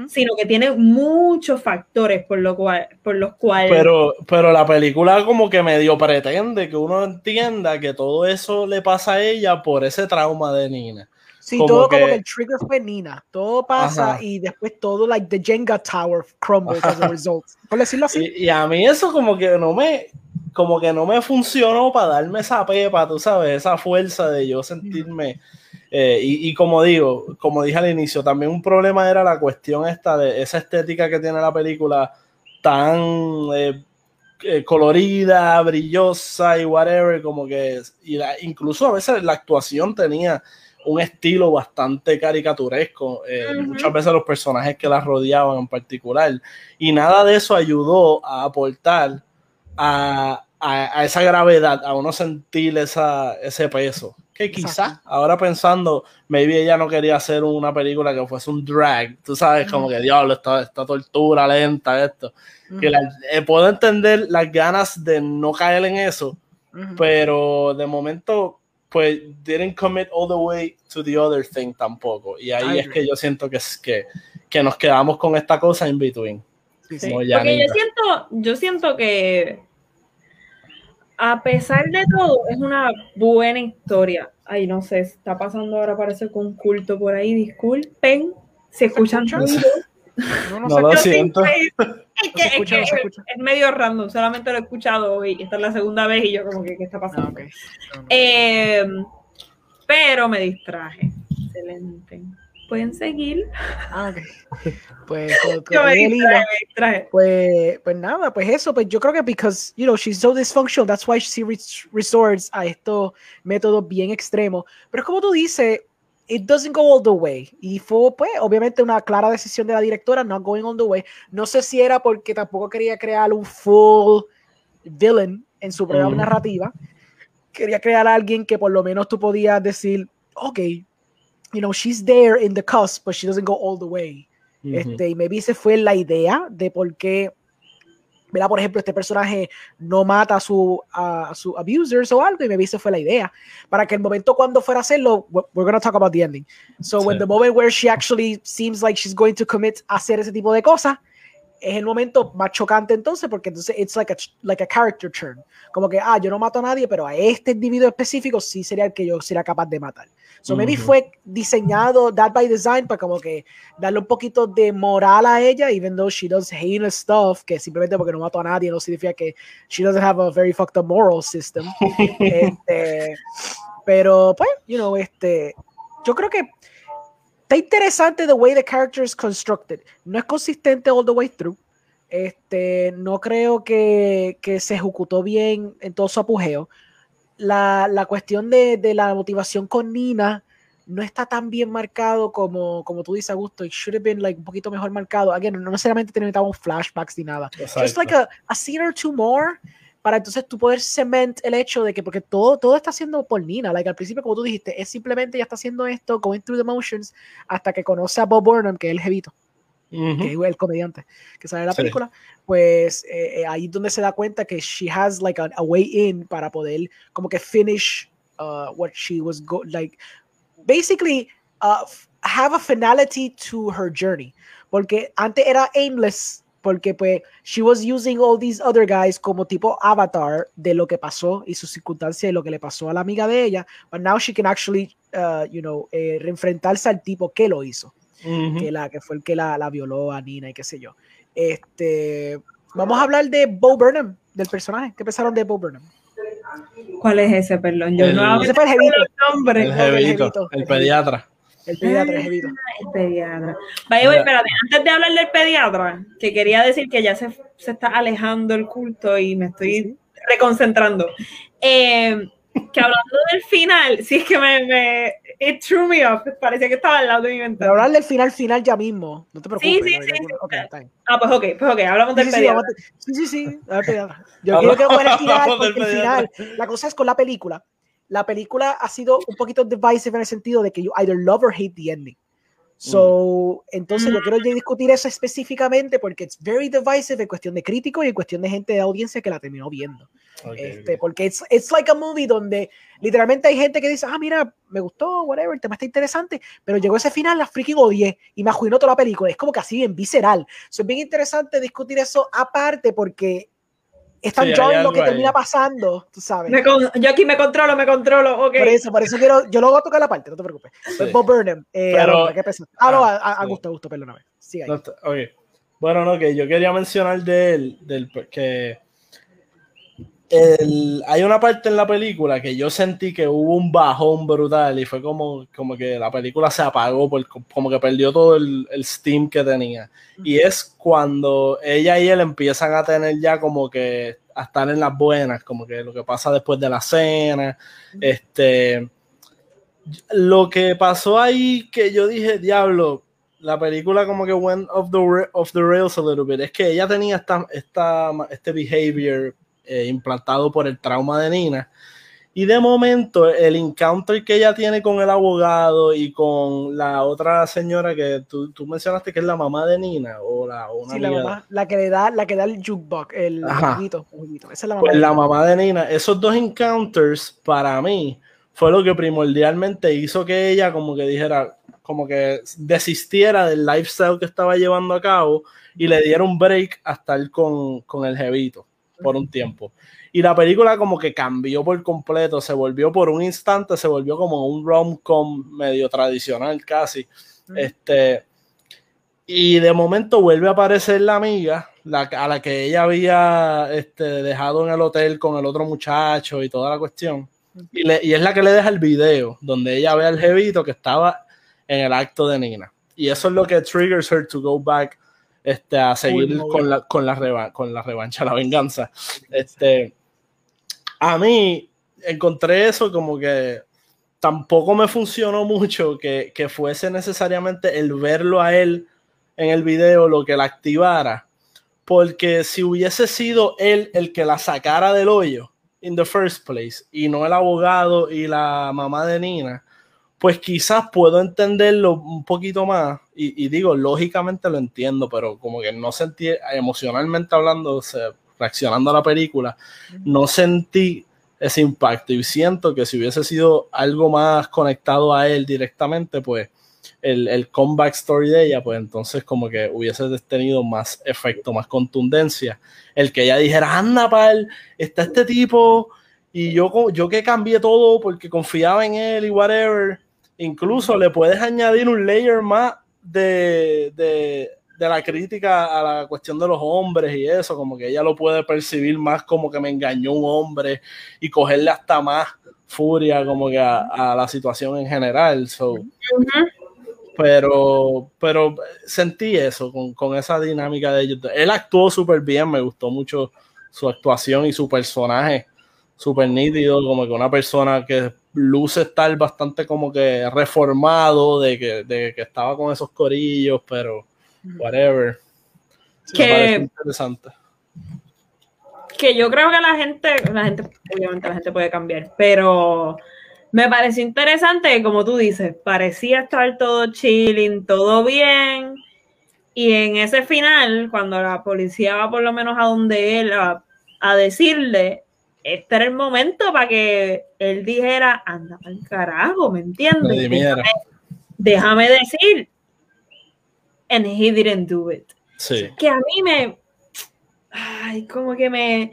sino que tiene muchos factores por, lo cual, por los cuales... Pero, pero la película como que medio pretende que uno entienda que todo eso le pasa a ella por ese trauma de Nina. Sí, todo como que el trigger fue Nina. Todo pasa y después todo, like, the Jenga Tower crumbles as a result. Por decirlo así. Y, a mí eso como que no me, como que no me funcionó para darme esa pepa, tú sabes, esa fuerza de yo sentirme. Eh, y, como digo, como dije al inicio, también un problema era la cuestión esta de esa estética que tiene la película tan eh, eh, colorida, brillosa y whatever, como que y incluso a veces la actuación tenía un estilo bastante caricaturesco, eh, muchas veces los personajes que la rodeaban en particular, y nada de eso ayudó a aportar a, esa gravedad, a uno sentir esa, ese peso. Que quizás, ahora pensando, maybe ella no quería hacer una película que fuese un drag, tú sabes, como que diablo, esta, esta tortura lenta, esto. que eh, puedo entender las ganas de no caer en eso, pero de momento, pues, didn't commit all the way to the other thing tampoco. Y ahí es que yo siento que, es que, que nos quedamos con esta cosa in between. Sí. Porque yo siento, yo siento que a pesar de todo, es una buena historia. Ay, no sé, está pasando ahora, parece que un culto por ahí. Disculpen, se escuchan ruidos. No, no, lo siento. Es, que, es, es, medio random, solamente lo he escuchado hoy. Esta es la segunda vez y yo como que, ¿qué está pasando? Ah, eh, pero me distraje. Excelente pueden seguir. Ah, ok. Pues, pues, pues nada, pues eso, pues yo creo que because, you know, she's so dysfunctional, that's why she resorts a estos métodos bien extremos. Pero es como tú dices, it doesn't go all the way. Y fue, pues, obviamente una clara decisión de la directora, not going all the way. No sé si era porque tampoco quería crear un full villain en su propia narrativa. Quería crear a alguien que por lo menos tú podías decir, ok, you know, she's there in the cusp, but she doesn't go all the way. Este, y maybe se fue la idea de por qué, mira, por ejemplo, este personaje no mata a su, a, su abusers o algo, y maybe se fue la idea. Para que el momento cuando fuera a hacerlo, we're going to talk about the ending. So, when the moment where she actually seems like she's going to commit a hacer ese tipo de cosas, es el momento más chocante entonces, porque entonces it's like a, like a character turn. Como que, ah, yo no mato a nadie, pero a este individuo específico sí sería el que yo sería capaz de matar. So maybe fue diseñado, that by design, para como que darle un poquito de moral a ella, even though she does heinous stuff, que simplemente porque no mató a nadie no significa que she doesn't have a very fucked up moral system. este, pero, pues, you know, este, yo creo que está interesante the way the character is constructed. No es consistente all the way through. Este, no creo que, que se ejecutó bien en todo su apogeo. La, la cuestión de, de, la motivación con Nina no está tan bien marcado como, como tú dices, Augusto. It should have been like un poquito mejor marcado. Again, no necesariamente necesitamos flashbacks ni nada. Just like a, a scene or two more para entonces tú poder cement el hecho de que, porque todo, todo está haciendo por Nina, like al principio, como tú dijiste, es simplemente ya está haciendo esto, going through the motions, hasta que conoce a Bob Burnham, que es el jevito, que es el comediante que sale en la película, pues eh, eh, ahí es donde se da cuenta que she has like a, way in para poder como que finish uh, what she was go like, basically uh, have a finality to her journey, porque antes era aimless porque pues she was using all these other guys como tipo avatar de lo que pasó y su circunstancia y lo que le pasó a la amiga de ella, but now she can actually, uh, you know, eh, reenfrentarse al tipo que lo hizo, que, la, que fue el que la, la, violó a Nina y qué sé yo. Este, vamos a hablar de Bo Burnham, del personaje. ¿Qué pensaron de Bo Burnham? ¿Cuál es ese, perdón? Yo el, no ese fue el jevito. El, el, pediatra. El pediatra, el pediatra. Vaya, espérate, antes de hablar del pediatra, que quería decir que ya se, se está alejando el culto y me estoy reconcentrando. Eh, que hablando del final, sí es que me, me it threw me off, parecía que estaba al lado de mi ventana. Pero hablar del final final ya mismo, no te preocupes. Sí, sí, sí. Okay, ah, pues ok, pues ok, hablamos del pediatra. Sí, sí, sí, a ver, pediatra. Yo quiero que fuera el final, porque el final, la cosa es con la película, la película ha sido un poquito divisive en el sentido de que you either love or hate the ending. So, entonces yo quiero discutir eso específicamente porque es very divisive en cuestión de críticos y en cuestión de gente de audiencia que la terminó viendo. este, Porque es it's like a movie donde literalmente hay gente que dice, ah, mira, me gustó, whatever, el tema está interesante, pero llegó ese final, la freaking odié y me arruinó toda la película. Es como que así bien visceral. So, es bien interesante discutir eso aparte porque están sí, lo que termina pasando, tú sabes. yo aquí me controlo, me controlo, ok. Por eso, por eso quiero, yo lo voy a tocar la parte, no te preocupes. Bob Burnham, eh, Pero. Ah, no, a, a, gusto, a gusto, perdóname. Sigue ahí. No, okay. Bueno, no, que yo quería mencionar de él, del, que el, hay una parte en la película que yo sentí que hubo un bajón brutal y fue como, como que la película se apagó, por, como que perdió todo el, el, steam que tenía. Y es cuando ella y él empiezan a tener ya como que a estar en las buenas, como que lo que pasa después de la cena. Este, lo que pasó ahí que yo dije, diablo, la película como que went off the, off the rails a little bit, es que ella tenía esta, esta, este behavior eh, implantado por el trauma de Nina. Y de momento, el encounter que ella tiene con el abogado y con la otra señora que tú, tú mencionaste que es la mamá de Nina, o la, una sí, la mamá, la que le da, la que da el jukebox, el juguito, Esa es la mamá. Pues de la mamá de Nina, esos dos encounters para mí fue lo que primordialmente hizo que ella como que dijera, como que desistiera del lifestyle que estaba llevando a cabo y le diera un break a estar con, con el jevito por un tiempo. Y la película como que cambió por completo, se volvió por un instante, se volvió como un rom-com medio tradicional casi. Este, y de momento vuelve a aparecer la amiga, la, a la que ella había este, dejado en el hotel con el otro muchacho y toda la cuestión. Y, le, y, es la que le deja el video, donde ella ve al jevito que estaba en el acto de Nina. Y eso es lo que triggers her to go back este, a seguir con, la, con, la con la revancha, la venganza. Este, a mí encontré eso como que tampoco me funcionó mucho que, que, fuese necesariamente el verlo a él en el video lo que la activara. Porque si hubiese sido él el que la sacara del hoyo in the first place y no el abogado y la mamá de Nina, pues quizás puedo entenderlo un poquito más. Y, y digo, lógicamente lo entiendo, pero como que no sentí emocionalmente hablando, reaccionando a la película, no sentí ese impacto y siento que si hubiese sido algo más conectado a él directamente, pues el, el comeback story de ella, pues entonces como que hubiese tenido más efecto, más contundencia. El que ella dijera, anda, pal, está este tipo y yo, yo que cambié todo porque confiaba en él y whatever. Incluso le puedes añadir un layer más de, de, de la crítica a la cuestión de los hombres y eso, como que ella lo puede percibir más como que me engañó un hombre y cogerle hasta más furia como que a, la situación en general. Pero, pero sentí eso con, con, esa dinámica de ellos. Él actuó súper bien, me gustó mucho su actuación y su personaje súper nítido, como que una persona que luce estar bastante como que reformado, de que, de que estaba con esos corillos, pero whatever. que, interesante. Que yo creo que la gente, la gente, obviamente la gente puede cambiar, pero me pareció interesante, como tú dices, parecía estar todo chilling, todo bien. Y en ese final, cuando la policía va por lo menos a donde él a, decirle, este era el momento para que él dijera, anda el carajo, ¿me entiendes? Déjame, déjame, decir, and he didn't do it. Sí. Que a mí me. Ay, como que me.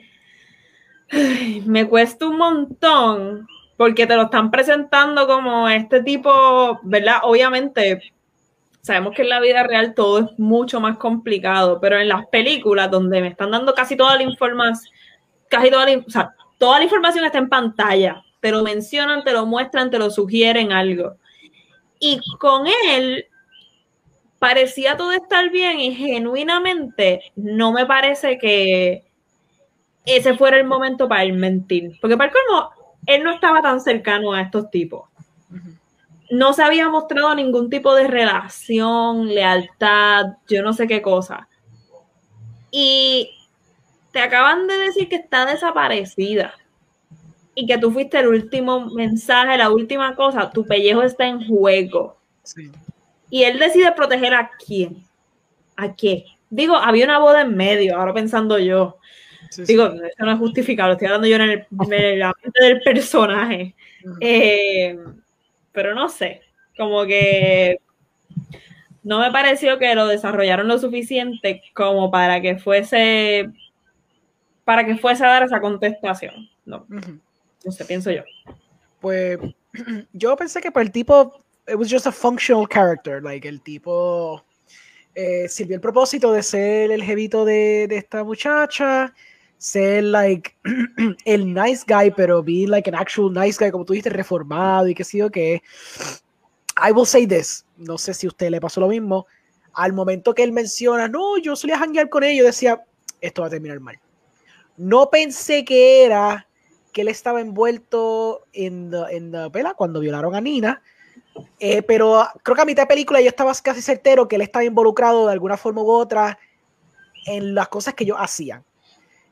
me cuesta un montón porque te lo están presentando como este tipo, ¿verdad? Obviamente, sabemos que en la vida real todo es mucho más complicado, pero en las películas donde me están dando casi toda la información, casi toda la, o sea, toda la información está en pantalla, te lo mencionan, te lo muestran, te lo sugieren algo. Y con él, parecía todo estar bien y genuinamente no me parece que ese fuera el momento para él mentir. Porque para el colmo, él no estaba tan cercano a estos tipos. No se había mostrado ningún tipo de relación, lealtad, yo no sé qué cosa. Y te acaban de decir que está desaparecida y que tú fuiste el último mensaje, la última cosa, tu pellejo está en juego. Sí. Y él decide proteger a quién. ¿A qué? Digo, había una boda en medio, ahora pensando yo. Digo, eso no es justificado, estoy hablando yo en el, mente del personaje. Eh, pero no sé, como que no me pareció que lo desarrollaron lo suficiente como para que fuese para que fuese a dar esa contestación. No, no sé, pienso yo. Pues yo pensé que por el tipo it was just a functional character, like el tipo eh, sirvió el propósito de ser el jevito de, de esta muchacha, ser like el nice guy, pero be like an actual nice guy, como tú dijiste, reformado y qué sé yo qué. I will say this, no sé si a usted le pasó lo mismo, al momento que él menciona, no, yo solía janguear con ellos, decía, esto va a terminar mal. No pensé que era que él estaba envuelto en la pela cuando violaron a Nina, eh, pero creo que a mitad de película yo estaba casi certero que él estaba involucrado de alguna forma u otra en las cosas que yo hacía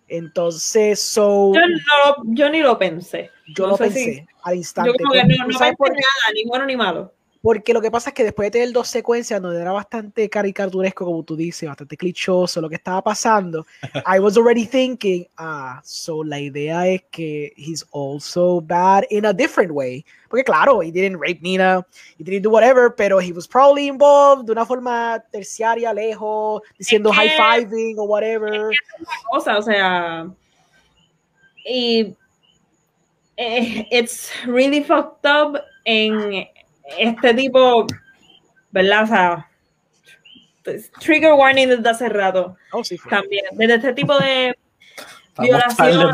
Entonces, so. Yo, no, yo ni lo pensé. Yo lo pensé al instante. Yo como que no, no pensé nada, ni bueno ni malo. Porque lo que pasa es que después de tener dos secuencias donde era bastante caricaturesco, como tú dices, bastante clichoso lo que estaba pasando, I was already thinking, ah, so la idea es que he's also bad in a different way. Porque claro, he didn't rape Nina, he didn't do whatever, pero he was probably involved de una forma terciaria, lejos, diciendo high-fiving o whatever. Es, es una cosa, o sea, y eh, it's really fucked up en este tipo, ¿verdad? O sea, trigger warning desde hace rato. Oh, sí, También, desde este tipo de violación.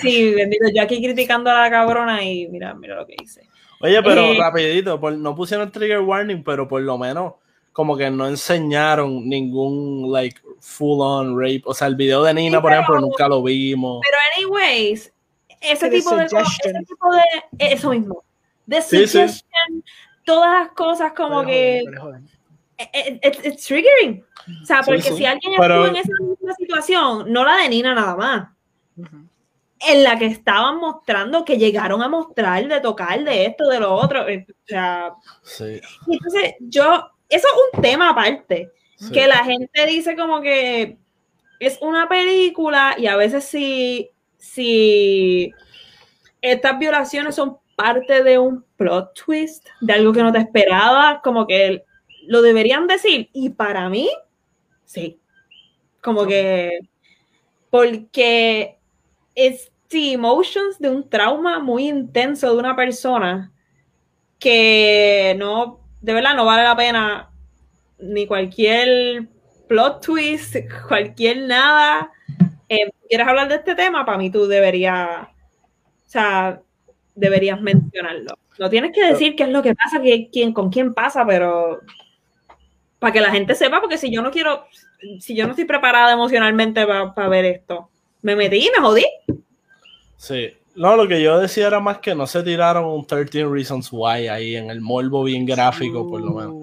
Sí, bendito, yo aquí criticando a la cabrona y mira, mira lo que hice. Oye, pero eh, rapidito, no pusieron trigger warning, pero por lo menos como que no enseñaron ningún like full on rape, o sea, el video de Nina, por ejemplo, nunca lo vimos. Pero anyways, ese tipo, de, ese tipo de eso mismo The suggestion, todas las cosas como que. It's, triggering. O sea, porque si alguien estuvo en esa misma situación, no la de Nina nada más. En la que estaban mostrando, que llegaron a mostrar, de tocar, de esto, de lo otro. Eh, o sea. Sí. Entonces, yo. Eso es un tema aparte. Que la gente dice como que es una película y a veces si, si estas violaciones son parte de un plot twist, de algo que no te esperaba, como que lo deberían decir. Y para mí, sí. Como que, porque es the emotions de un trauma muy intenso de una persona que no, de verdad no vale la pena ni cualquier plot twist, cualquier nada. Eh, ¿Quieres hablar de este tema? Para mí tú deberías, o sea, deberías mencionarlo. No tienes que decir qué es lo que pasa, quién, con quién pasa, pero para que la gente sepa, porque si yo no quiero, si yo no estoy preparada emocionalmente para ver esto, me metí y me jodí. Sí. No, lo que yo decía era más que no se tiraron un 13 Reasons Why ahí en el morbo bien gráfico, por lo menos.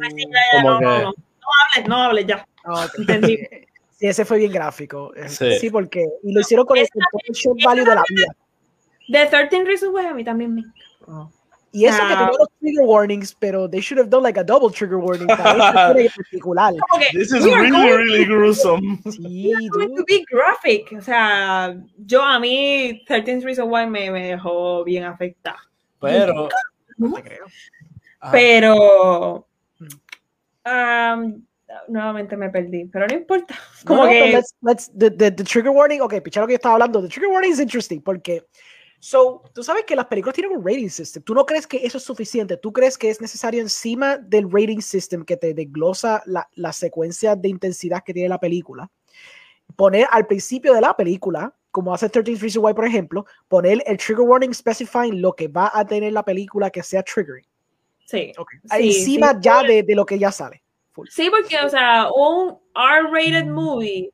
no, hables, no hables ya. Entendí. Sí, ese fue bien gráfico. Sí, porque y lo hicieron con el shock value de la vida. The 13 Reasons Why a mí también me. Oh. Y eso que tenía los trigger warnings, pero they should have done like a double trigger warning para en particular. Okay, This is really, really gruesome. Sí, going to be graphic. O sea, yo a mí 13 Reasons Why me, me dejó bien afectada. Pero. No te creo. Ah. Pero. Um, nuevamente me perdí, pero no importa. Como no, que... Let's, let's, the, the, the, trigger warning, ok, pichar lo que yo estaba hablando, the trigger warning is interesting porque So, tú sabes que las películas tienen un rating system. ¿Tú no crees que eso es suficiente? ¿Tú crees que es necesario encima del rating system que te desglosa la, la secuencia de intensidad que tiene la película? Poner al principio de la película, como hace 13 Reasons Why, por ejemplo, poner el trigger warning specifying lo que va a tener la película que sea triggering. Sí. encima ya de, de, lo que ya sale. Sí, porque, o sea, un R-rated movie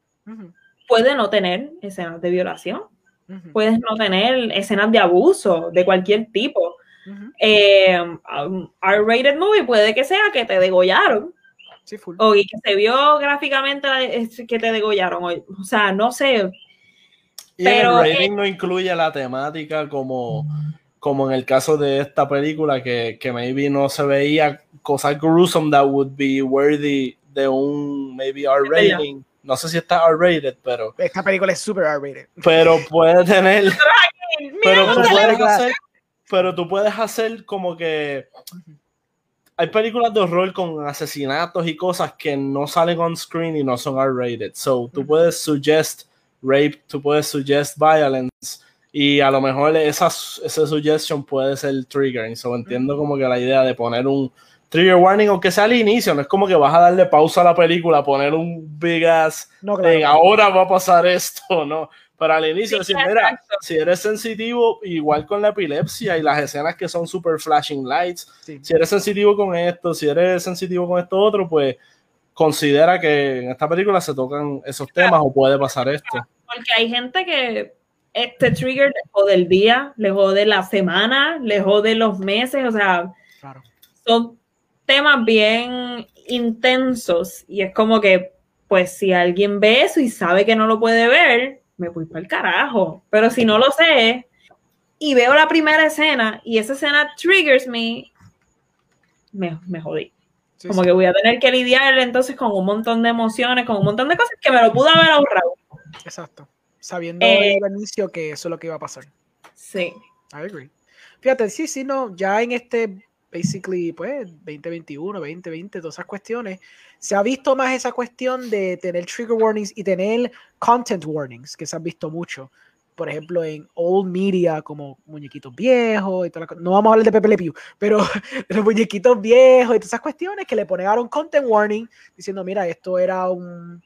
puede no tener escenas de violación puedes no tener escenas de abuso de cualquier tipo. Eh, um, R-rated movie puede que sea que te degollaron. O que se vio gráficamente que te degollaron. O sea, no sé. pero el rating no incluye la temática como, como en el caso de esta película que, que maybe no se veía cosas gruesome that would be worthy de un maybe R rating no sé si está R-rated, pero. Esta película es super R-rated. Pero puede tener. pero, tú puedes hacer, pero tú puedes hacer como que. Hay películas de horror con asesinatos y cosas que no salen on screen y no son R-rated. So tú puedes suggest rape, tú puedes suggest violence y a lo mejor esa, esa suggestion puede ser triggering. So entiendo como que la idea de poner un trigger warning, aunque sea al inicio, no es como que vas a darle pausa a la película, poner un big ass, no, ahora va a pasar esto, ¿no? Pero al inicio decir, mira, si eres sensitivo, igual con la epilepsia y las escenas que son super flashing lights, si eres sensitivo con esto, si eres sensitivo con esto otro, pues considera que en esta película se tocan esos temas o puede pasar esto. Porque hay gente que este trigger le jode el día, le jode la semana, le jode los meses, o sea, son temas bien intensos y es como que, pues si alguien ve eso y sabe que no lo puede ver, me voy para el carajo. Pero si no lo sé y veo la primera escena y esa escena triggers me, me, me jodí. Como que voy a tener que lidiar entonces con un montón de emociones, con un montón de cosas que me lo pude haber ahorrado. Exacto. Sabiendo eh, el inicio que eso es lo que iba a pasar. Sí. I agree. Fíjate, sí, sí, no, ya en este, basically, pues, 2021, 2020, todas esas cuestiones, se ha visto más esa cuestión de tener trigger warnings y tener content warnings, que se han visto mucho. Por ejemplo, en old media, como muñequitos viejos y toda la, No vamos a hablar de Pepe Le Pew, pero los muñequitos viejos y todas esas cuestiones que le ponían content warning diciendo, mira, esto era un,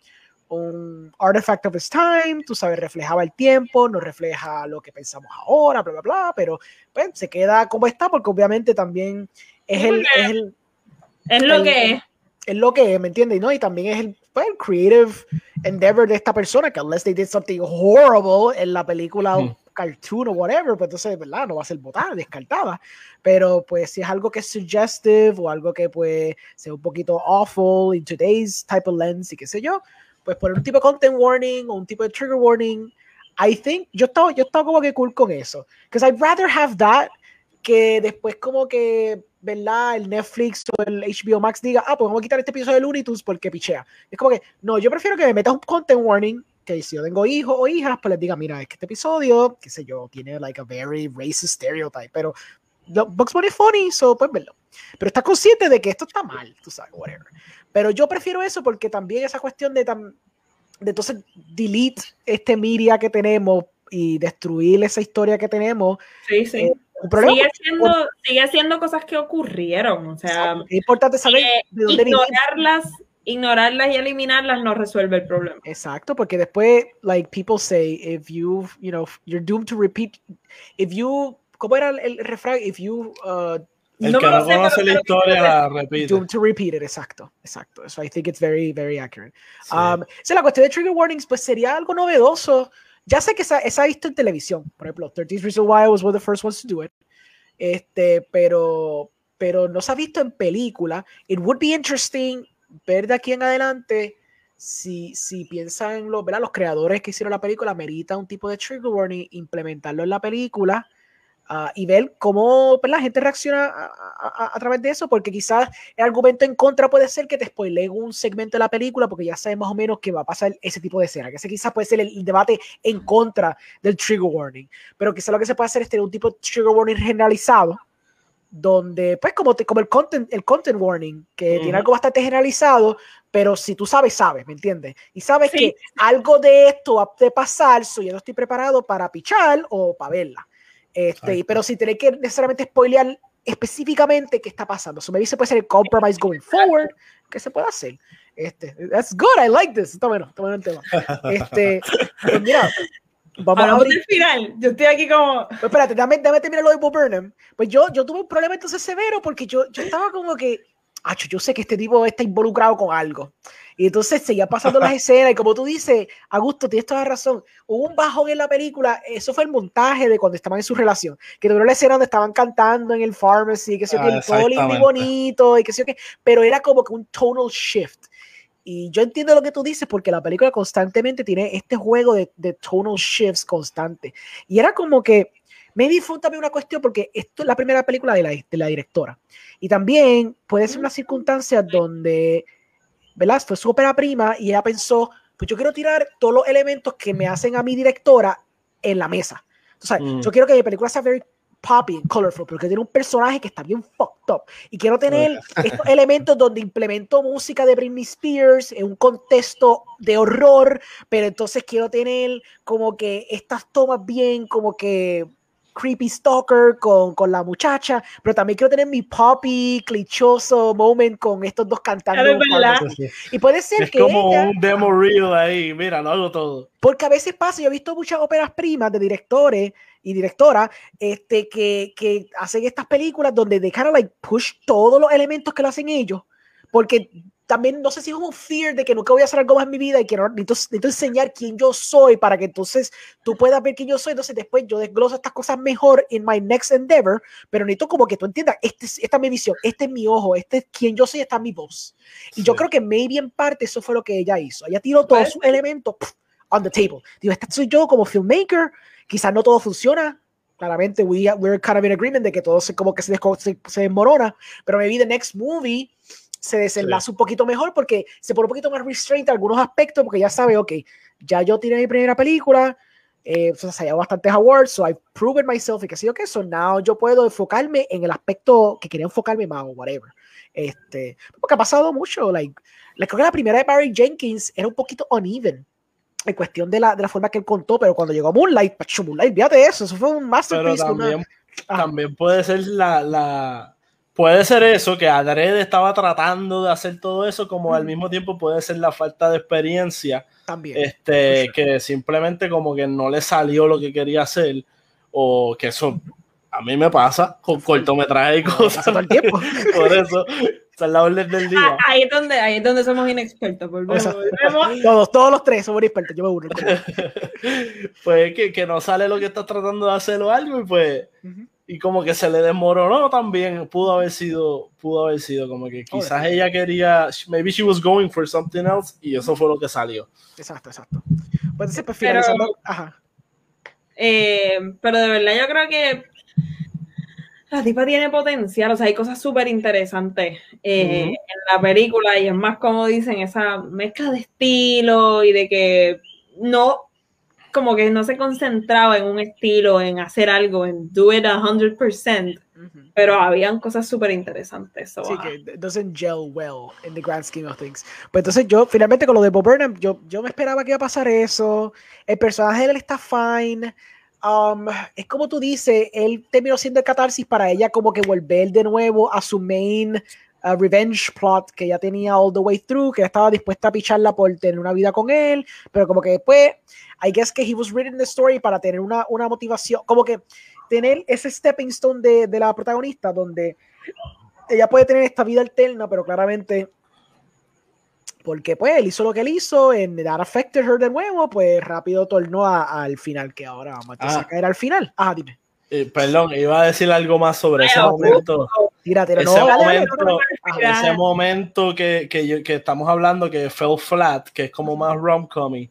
un artifact of its time, tú sabes, reflejaba el tiempo, no refleja lo que pensamos ahora, bla, bla, bla, pero pues, se queda como está porque obviamente también es el... Es, el, es lo que es. Es lo que es, ¿me entiendes? ¿no? Y también es el fue el creative endeavor de esta persona, que unless they did something horrible en la película o cartoon o whatever, pues entonces, ¿verdad? No va a ser botada, descartada. Pero pues si es algo que es suggestive o algo que pues sea un poquito awful in today's type of lens y qué sé yo, pues poner un tipo de content warning o un tipo de trigger warning, I think, yo estaba, yo estaba como que cool con eso. Because I'd rather have that que después como que ¿verdad? El Netflix o el HBO Max diga, ah, pues vamos a quitar este episodio de Looney Tunes porque pichea. Es como que, no, yo prefiero que me metas un content warning, que si yo tengo hijos o hijas, pues les diga, mira, es que este episodio, qué sé yo, tiene like a very racist stereotype, pero Bugs Bunny es funny, so pues verlo. Pero estás consciente de que esto está mal, tú sabes, whatever. Pero yo prefiero eso porque también esa cuestión de, tan, de entonces delete este media que tenemos y destruir esa historia que tenemos. Sí, sí. Eh, sigue, haciendo, sigue haciendo cosas que ocurrieron. O sea, es importante saber eh, de dónde ignorarlas, ignorarlas y eliminarlas no resuelve el problema. Exacto, porque después, like people say, if you, you know, you're doomed to repeat, if you, ¿cómo era el, refrán? If you, uh, el no que no conoce la historia repite. Doomed to repeat it, exacto, exacto. So I think it's very, very accurate. Sí. Um, so la cuestión de trigger warnings, pues sería algo novedoso ya sé que se, ha visto en televisión, por ejemplo, 30 Reasons Why was one of the first ones to do it, este, pero, pero no se ha visto en película. It would be interesting ver de aquí en adelante si, si piensan los, los creadores que hicieron la película, merita un tipo de trigger warning, implementarlo en la película Ah, y ver cómo pues, la gente reacciona a, través de eso, porque quizás el argumento en contra puede ser que te spoileen un segmento de la película, porque ya sabes más o menos que va a pasar ese tipo de escena, que ese quizás puede ser el, debate en contra del trigger warning, pero quizás lo que se puede hacer es tener un tipo de trigger warning generalizado, donde, pues como, te, como el, content, el content warning, que tiene algo bastante generalizado, pero si tú sabes, sabes, ¿me entiendes? Y sabes que algo de esto va a pasar, so ya no estoy preparado para pichar o para verla. Este, pero si tenéis que necesariamente spoilear específicamente qué está pasando. So maybe se puede ser el compromise going forward, que se puede hacer. Este, that's good, I like this. Está bueno, está bueno el tema. Este, pues mira, vamos a abrir. final. Yo estoy aquí como. Pues espérate, dame, dame terminar lo de Bob Burnham. Pues yo, yo tuve un problema entonces severo porque yo, yo estaba como que, yo sé que este tipo está involucrado con algo. Y entonces seguía pasando las escenas y como tú dices, Augusto, tienes toda la razón, hubo un bajón en la película, eso fue el montaje de cuando estaban en su relación, que tuvo la escena donde estaban cantando en el pharmacy, que sé yo, que todo lindo y bonito, y que sé yo, que, pero era como que un tonal shift. Y yo entiendo lo que tú dices porque la película constantemente tiene este juego de, de tonal shifts constante. Y era como que, me fue también una cuestión porque esto es la primera película de la, de la directora. Y también puede ser una circunstancia donde ¿verdad? Fue su ópera prima y ella pensó, pues yo quiero tirar todos los elementos que me hacen a mi directora en la mesa. Entonces, mm. yo quiero que mi película sea very poppy and colorful, porque tiene un personaje que está bien fucked up. Y quiero tener estos elementos donde implemento música de Britney Spears en un contexto de horror, pero entonces quiero tener como que estas tomas bien como que creepy stalker con, con, la muchacha, pero también quiero tener mi poppy, clichoso moment con estos dos cantando. Y puede ser es que. como un demo reel ahí, mira, lo hago todo. Porque a veces pasa, yo he visto muchas óperas primas de directores y directoras este, que, que hacen estas películas donde de cara like push todos los elementos que lo hacen ellos, porque también no sé si es un fear de que nunca voy a hacer algo más en mi vida y que necesito, enseñar quién yo soy para que entonces tú puedas ver quién yo soy. Entonces después yo desgloso estas cosas mejor en my next endeavor, pero necesito como que tú entiendas, este, esta es mi visión, este es mi ojo, este es quien yo soy, esta es mi voz. Y yo creo que maybe en parte eso fue lo que ella hizo. Ella tiró todos sus elementos on the table. Digo, este soy yo como filmmaker, quizás no todo funciona, claramente we, we're kind of in agreement de que todo se, como que se, se, se desmorona, pero maybe the next movie se desenlaza sí. un poquito mejor porque se pone un poquito más restraint algunos aspectos porque ya sabe, ok, ya yo tiré mi primera película, eh, o sea, se ha bastantes awards, so I've proven myself y que sí, ok, so now yo puedo enfocarme en el aspecto que quería enfocarme más o whatever. Este, porque ha pasado mucho, like, like creo que la primera de Barry Jenkins era un poquito uneven en cuestión de la, de la forma que él contó, pero cuando llegó Moonlight, pacho, Moonlight, fíjate eso, eso fue un masterpiece. Pero también, una... también puede ser la, la, puede ser eso, que Adred estaba tratando de hacer todo eso, como mm. al mismo tiempo puede ser la falta de experiencia, también, este, que simplemente como que no le salió lo que quería hacer, o que eso a mí me pasa con cortometrajes y cosas. Todo el tiempo. Por eso, esa es la orden del día. Ah, ahí, es donde, ahí es donde somos inexpertos. Volvemos, volvemos. Todos, todos los tres somos inexpertos. Yo me uno. pues que, que, no sale lo que está tratando de hacer o algo y pues. Uh -huh. Y como que se le desmoronó también. Pudo haber sido, pudo haber sido como que quizás ella quería. Maybe she was going for something else y eso fue lo que salió. Exacto, exacto. Pues entonces, pues. Pero, Ajá. Eh, pero de verdad yo creo que la tipa tiene potencial, o sea, hay cosas súper interesantes eh, uh -huh. en la película y es más como dicen, esa mezcla de estilo y de que no, como que no se concentraba en un estilo, en hacer algo, en do it a 100%, uh -huh. pero habían cosas súper interesantes. So, sí, uh, que doesn't gel well in the grand scheme of things. Pues entonces yo, finalmente con lo de Bob Burnham, yo, yo me esperaba que iba a pasar eso, el personaje de él está fine, Um, es como tú dices, él terminó siendo el catarsis para ella como que volver de nuevo a su main uh, revenge plot que ya tenía all the way through, que estaba dispuesta a picharla por tener una vida con él, pero como que después, I guess que he was written the story para tener una, una motivación, como que tener ese stepping stone de, de la protagonista donde ella puede tener esta vida alterna, pero claramente porque pues él hizo lo que él hizo, en That Affected Her de nuevo, pues rápido tornó a, al final, que ahora vamos a ah. caer al final. Ajá, dime. Eh, perdón, iba a decir algo más sobre ese momento. Ese, no, momento no, ese momento que, que, estamos hablando que fell flat, que es como más rom-commy.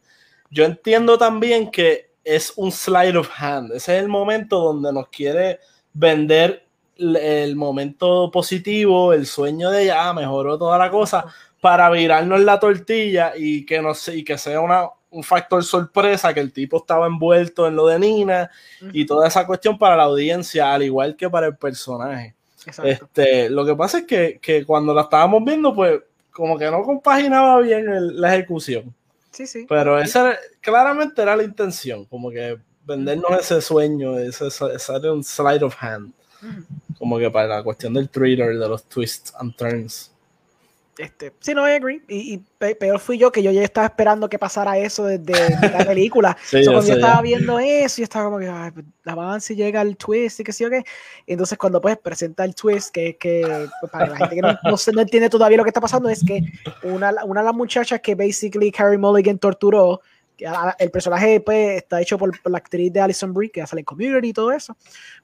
Yo entiendo también que es un slide of hand. Ese es el momento donde nos quiere vender el momento positivo, el sueño de ya mejoró toda la cosa, para virarnos la tortilla y que, no sé, y que sea una, un factor sorpresa que el tipo estaba envuelto en lo de Nina uh -huh. y toda esa cuestión para la audiencia, al igual que para el personaje. Este, lo que pasa es que, que, cuando la estábamos viendo, pues como que no compaginaba bien el, la ejecución. Sí, sí. Pero esa claramente era la intención, como que vendernos uh -huh. ese sueño, ese, ese, un slide of hand. Uh -huh. Como que para la cuestión del thriller, de los twists and turns. Este, sí, no, I agree. Y, y, peor fui yo que yo ya estaba esperando que pasara eso desde, la película. sí, so, cuando yo, yo estaba viendo eso, yo estaba como que, ay, pues, avance llega el twist y que sí o qué. Entonces, cuando pues presenta el twist, que es que, pues, para la gente que no, no, se, no, entiende todavía lo que está pasando, es que una, una de las muchachas que basically Carrie Mulligan torturó, el personaje pues, está hecho por, por, la actriz de Alison Brie, que ya sale en Community y todo eso,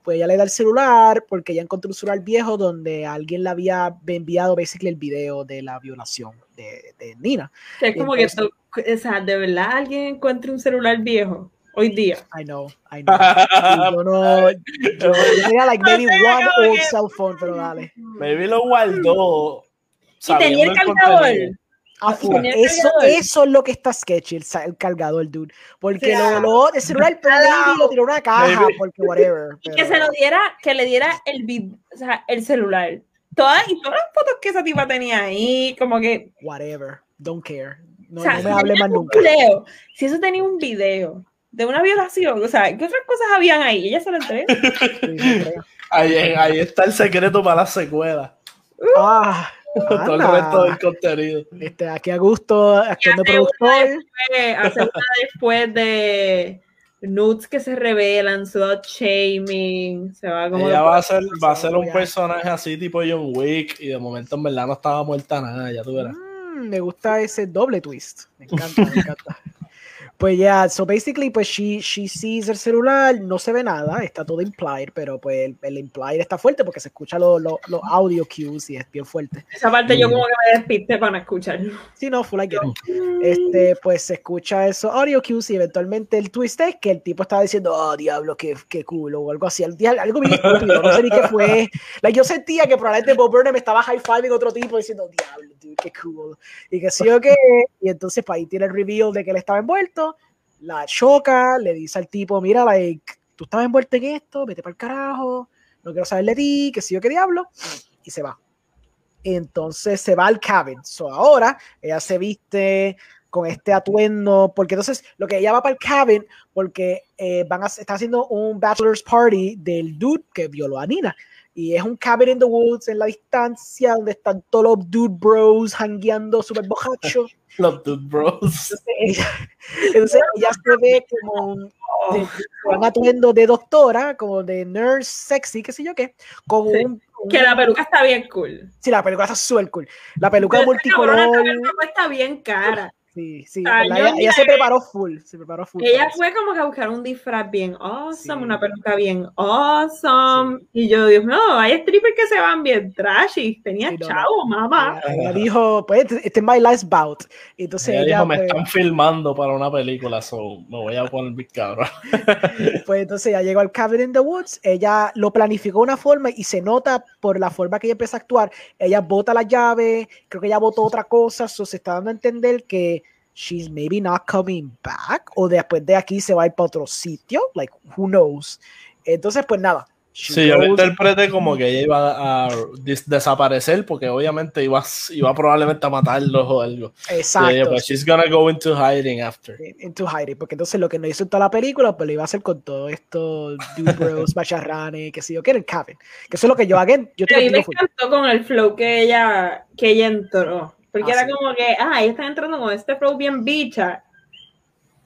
pues ella le da el celular porque ella encontró un celular viejo donde alguien le había enviado basically el video de la violación de, de Nina. Es como entonces, que, o sea, de verdad alguien encuentra un celular viejo hoy día. I know, I know. yo no, yo, yo tenía like maybe one old cell phone, pero dale. Maybe lo guardó. Y tenía el cargador. Ah, eso, eso es lo que está sketchy, el, el cargador, dude. Porque yeah. lo, lo, el celular y lo tiró una caja, Maybe. porque whatever. Y que se lo diera, que le diera el, o sea, el celular. Todas, y todas las fotos que esa tipa tenía ahí, como que. Whatever, don't care. No, o sea, no me hable más nunca. Video, si eso tenía un video de una violación, o sea, ¿qué otras cosas habían ahí? Ella se lo entregó. ahí, ahí está el secreto para la secuela. Uh. Ah. Todo el resto del contenido. Este, aquí a gusto, actuando productor. Después, hace una después de nudes que se revelan, slut shaming, se va como. Ella va a ser, va a ser un personaje así tipo John Wick y de momento en verdad no estaba muerta nada, ya tú verás. Mm, me gusta ese doble twist. Me encanta, me encanta. Pues ya, so basically, pues she, she sees el celular, no se ve nada, está todo implied, pero pues el, el implied está fuerte porque se escucha los lo, lo audio cues y es bien fuerte. Esa parte yo como que me despiste para escucharlo. Sí, no, full get it. Este, pues se escucha eso, audio cues y eventualmente el twist es que el tipo estaba diciendo, oh, diablo, qué, qué culo, o algo así, algo bien estúpido, no sé ni qué fue. Like, yo sentía que probablemente Bob Burnham estaba high-fiving otro tipo diciendo, diablo, dude, qué cool. Y que sí o qué, y entonces para pues, ahí tiene el reveal de que él estaba envuelto, la choca, le dice al tipo, mira, like, tú estabas envuelto en esto, vete para el carajo, no quiero saber de ti, que sí o qué diablo, y se va. Entonces se va al cabin. So ahora ella se viste con este atuendo, porque entonces lo que ella va para el cabin, porque eh, van a, está haciendo un bachelor's party del dude que violó a Nina. Y es un cabin in the woods en la distancia donde están todos los dude bros hangueando súper bojachos. los dude bros. Entonces, ella, se ve como un, van atuendo de doctora, como de nurse sexy, qué sé yo qué, con un que la peluca está bien cool. Sí, la peluca está súper cool. La peluca multicolor. La peluca está bien cara. Sí, sí. ella, se preparó full. Se preparó full. Ella fue como que a buscar un disfraz bien awesome, una peluca bien awesome. Y yo, Dios mío, hay strippers que se van bien trashy. Tenía chavo, mamá. Ella, dijo, pues, este es my last bout. Entonces ella, ella dijo, me pues están filmando para una película, so me voy a poner mi cabra. pues entonces ella llegó al Cabin in the Woods. Ella lo planificó de una forma y se nota por la forma que ella empieza a actuar. Ella bota la llave, creo que ella botó otra cosa, so se está dando a entender que she's maybe not coming back o después de aquí se va a ir para otro sitio, like who knows. Entonces, pues nada. Sí, yo lo interpreté como que ella iba a desaparecer porque obviamente iba, iba probablemente a matarlos o algo. Exacto. pues she's gonna go into hiding after. Into hiding, porque entonces lo que no hizo en toda la película, pues lo iba a hacer con todo esto, Dubros, Bacharrane, que sé yo, que era el cabin. Que eso es lo que yo hago. Yo te me encantó con el flow que ella, que ella entró. Porque ah, era como que, ah, ellos están entrando con este flow bien bicha.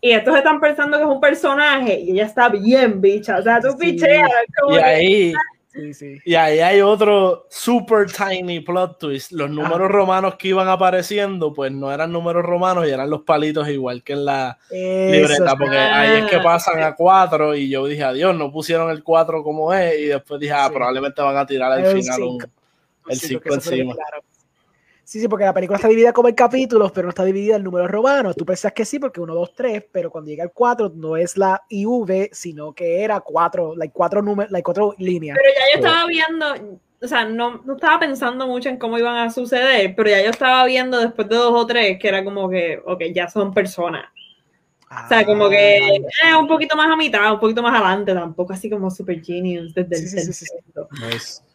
Y estos están pensando que es un personaje y ella está bien bicha. O sea, tú sí. Como y ahí, sí, sí. y ahí hay otro super tiny plot twist. Los números romanos que iban apareciendo, pues no eran números romanos y eran los palitos igual que en la libreta. Porque ahí es que pasan a cuatro y yo dije, adiós, no pusieron el cuatro como es. Y después dije, ah, probablemente van a tirar al final un, el 5 encima. Sí, sí, porque la película está dividida como en capítulos, pero no está dividida en números romanos. Tú pensás que sí, porque 1, 2, 3, pero cuando llega el 4 no es la IV, sino que era 4, like cuatro, números, like cuatro líneas. Pero ya yo estaba viendo, o sea, no, no estaba pensando mucho en cómo iban a suceder, pero ya yo estaba viendo después de dos o tres que era como que, ok, ya son personas. o sea, como que ah, eh, un poquito más a mitad, un poquito más adelante, tampoco así como super genius desde el sí,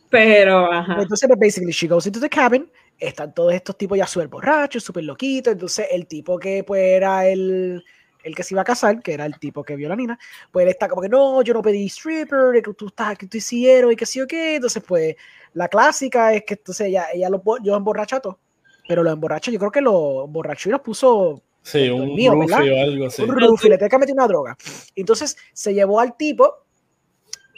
Pero, ajá. Entonces, pues, basically, she goes into the cabin, están todos estos tipos ya súper borrachos, súper loquitos. Entonces, el tipo que pues era el, el que se iba a casar, que era el tipo que vio a la Nina, pues él está como que no, yo no pedí stripper, que tú estás, que tú hicieron y que sí o qué. Entonces, pues la clásica es que entonces ella, ella lo, yo emborracho a todos, pero los emborracho, yo creo que los borrachos y los puso. Sí, un mío, o algo así. Un rufi, le tenía que meter una droga. Entonces se llevó al tipo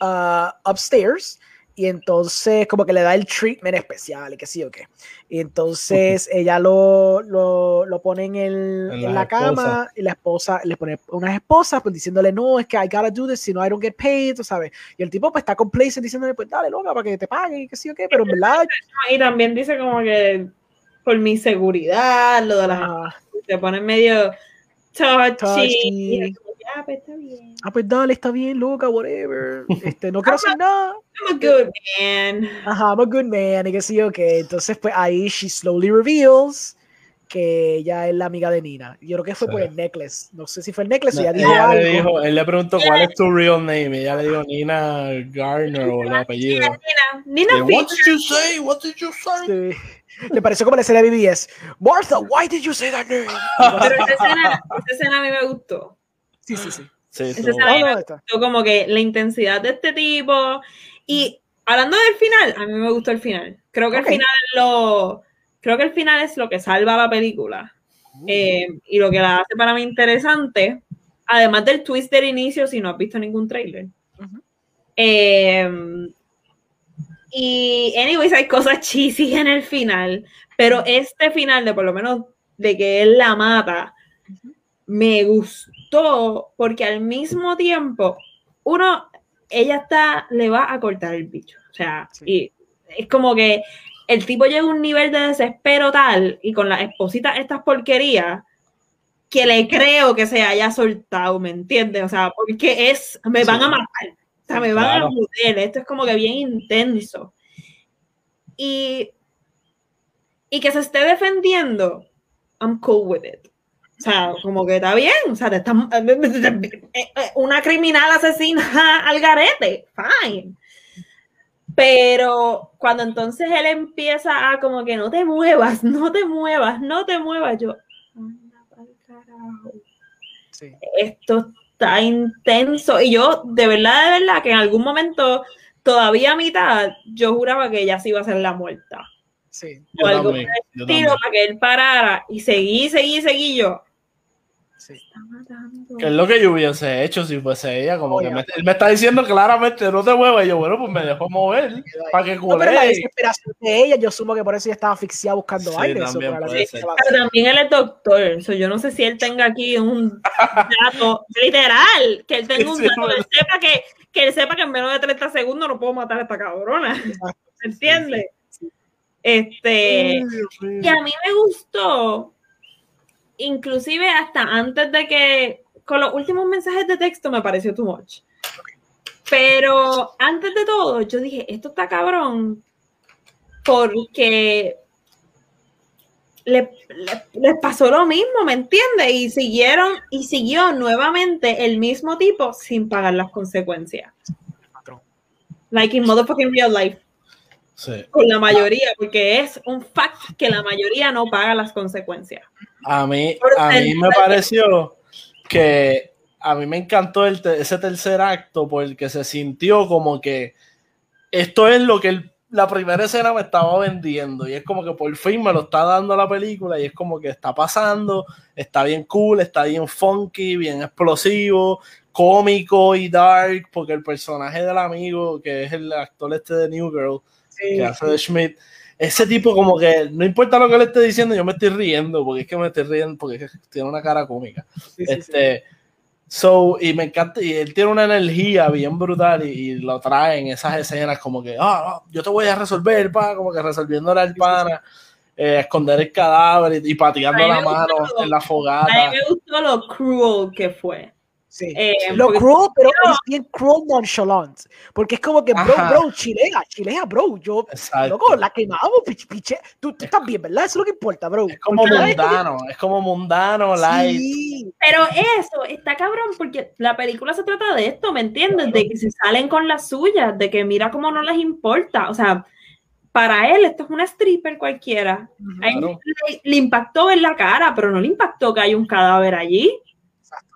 uh, upstairs y entonces como que le da el treatment especial y que sí o qué. Y entonces ella lo, lo, lo pone en, el, en, la cama y la esposa le pone unas esposas pues diciéndole no, es que I gotta do this, si no I don't get paid, tú sabes. Y el tipo pues está complacent diciéndole pues dale loca para que te paguen y que sí o qué, pero en verdad... Y también dice como que por mi seguridad, lo de las... Ah. Se pone medio touchy. Ah, pues está bien. Ah, pues dale, está bien, loca, whatever. Este, no quiero hacer nada. I'm a good man. Ajá, I'm a good man. Y que sí, ok. Entonces, pues ahí she slowly reveals que ella es la amiga de Nina. Yo creo que fue por el necklace. No sé si fue el necklace o ella dijo ella Le dijo, él le preguntó cuál es tu real name. Y ella le dijo Nina Garner o el apellido. Nina, Nina. What did you say? What did you say? Sí. Le pareció como la escena de BBS. Martha, why did you say that name? Pero esa escena, esa escena a mí me gustó. Sí, sí, sí. sí como que la intensidad de este tipo. Y hablando del final, a mí me gustó el final. Creo que el final lo. Creo que el final es lo que salva la película. Uh. Eh, y lo que la hace para mí interesante. Además del twist del inicio, si no has visto ningún trailer. Eh, y, anyways, hay cosas cheesy en el final. Pero este final, de por lo menos de que él la mata, me gustó porque al mismo tiempo, uno, ella está, le va a cortar el bicho. O sea, y es como que el tipo llega a un nivel de desespero tal y con las espositas estas porquerías que le creo que se haya soltado, ¿me entiendes? O sea, porque es, me van a matar, o sea, me van a joder, esto es como que bien intenso. Y, y que se esté defendiendo, I'm cool with it. O sea, como que está bien, o sea, te está, una criminal asesina al garete, fine. Pero cuando entonces él empieza a como que no te muevas, no te muevas, no te muevas, yo, esto está intenso. Y yo, de verdad, de verdad, que en algún momento, todavía a mitad, yo juraba que ella se iba a ser la muerta. Sí. O algo estilo para que él parara y seguí, seguí, seguí yo. Sí. Que es lo que yo hubiese hecho si fuese ella, como que me, él me está diciendo claramente no te muevas, y yo, bueno, pues me dejó mover para que no, pero la desesperación de ella, yo sumo que por eso ella estaba asfixiada buscando sí, aire. También eso, pero también él es doctor, yo no sé si él tenga aquí un dato literal, que él tenga un dato, que él sepa que, que él sepa que en menos de 30 segundos no puedo matar a esta cabrona, ¿entiendes? Este, y a mí me gustó inclusive hasta antes de que, con los últimos mensajes de texto me pareció too much. Pero antes de todo, yo dije, esto está cabrón, porque les le, pasó lo mismo, ¿me entiendes? Y siguieron, y siguió nuevamente el mismo tipo sin pagar las consecuencias. Like in motherfucking real life. Con la mayoría, porque es un fact que la mayoría no paga las consecuencias. A mí, a mí me pareció que a mí me encantó ese tercer acto porque se sintió como que esto es lo que la primera escena me estaba vendiendo y es como que por fin me lo está dando la película y es como que está pasando, está bien cool, está bien funky, bien explosivo, cómico y dark porque el personaje del amigo que es el actor este de New Girl de Schmidt ese tipo como que no importa lo que le esté diciendo, yo me estoy riendo, porque es que me estoy riendo, porque tiene una cara cómica. este, So, y me encanta, y él tiene una energía bien brutal y, lo trae en esas escenas como que, ah, yo te voy a resolver, pa, como que resolviéndole al pana, eh, esconder el cadáver y, pateando la mano en la fogata. A mí me gustó lo cruel que fue. Sí. Eh, lo cruel, pero es bien cruel nonchalant. Porque es como que, bro, bro, chilea, chilea, bro. Yo, loco, la quemamos, piche, Tú, tú, estás bien, ¿verdad? Eso es lo que importa, bro. Es como mundano, es como mundano, light. Sí. Pero eso está cabrón, porque la película se trata de esto, ¿me entiendes? De que se salen con las suyas, de que mira cómo no les importa. O sea, para él esto es una stripper cualquiera. le, le, impactó en la cara, pero no le impactó que hay un cadáver allí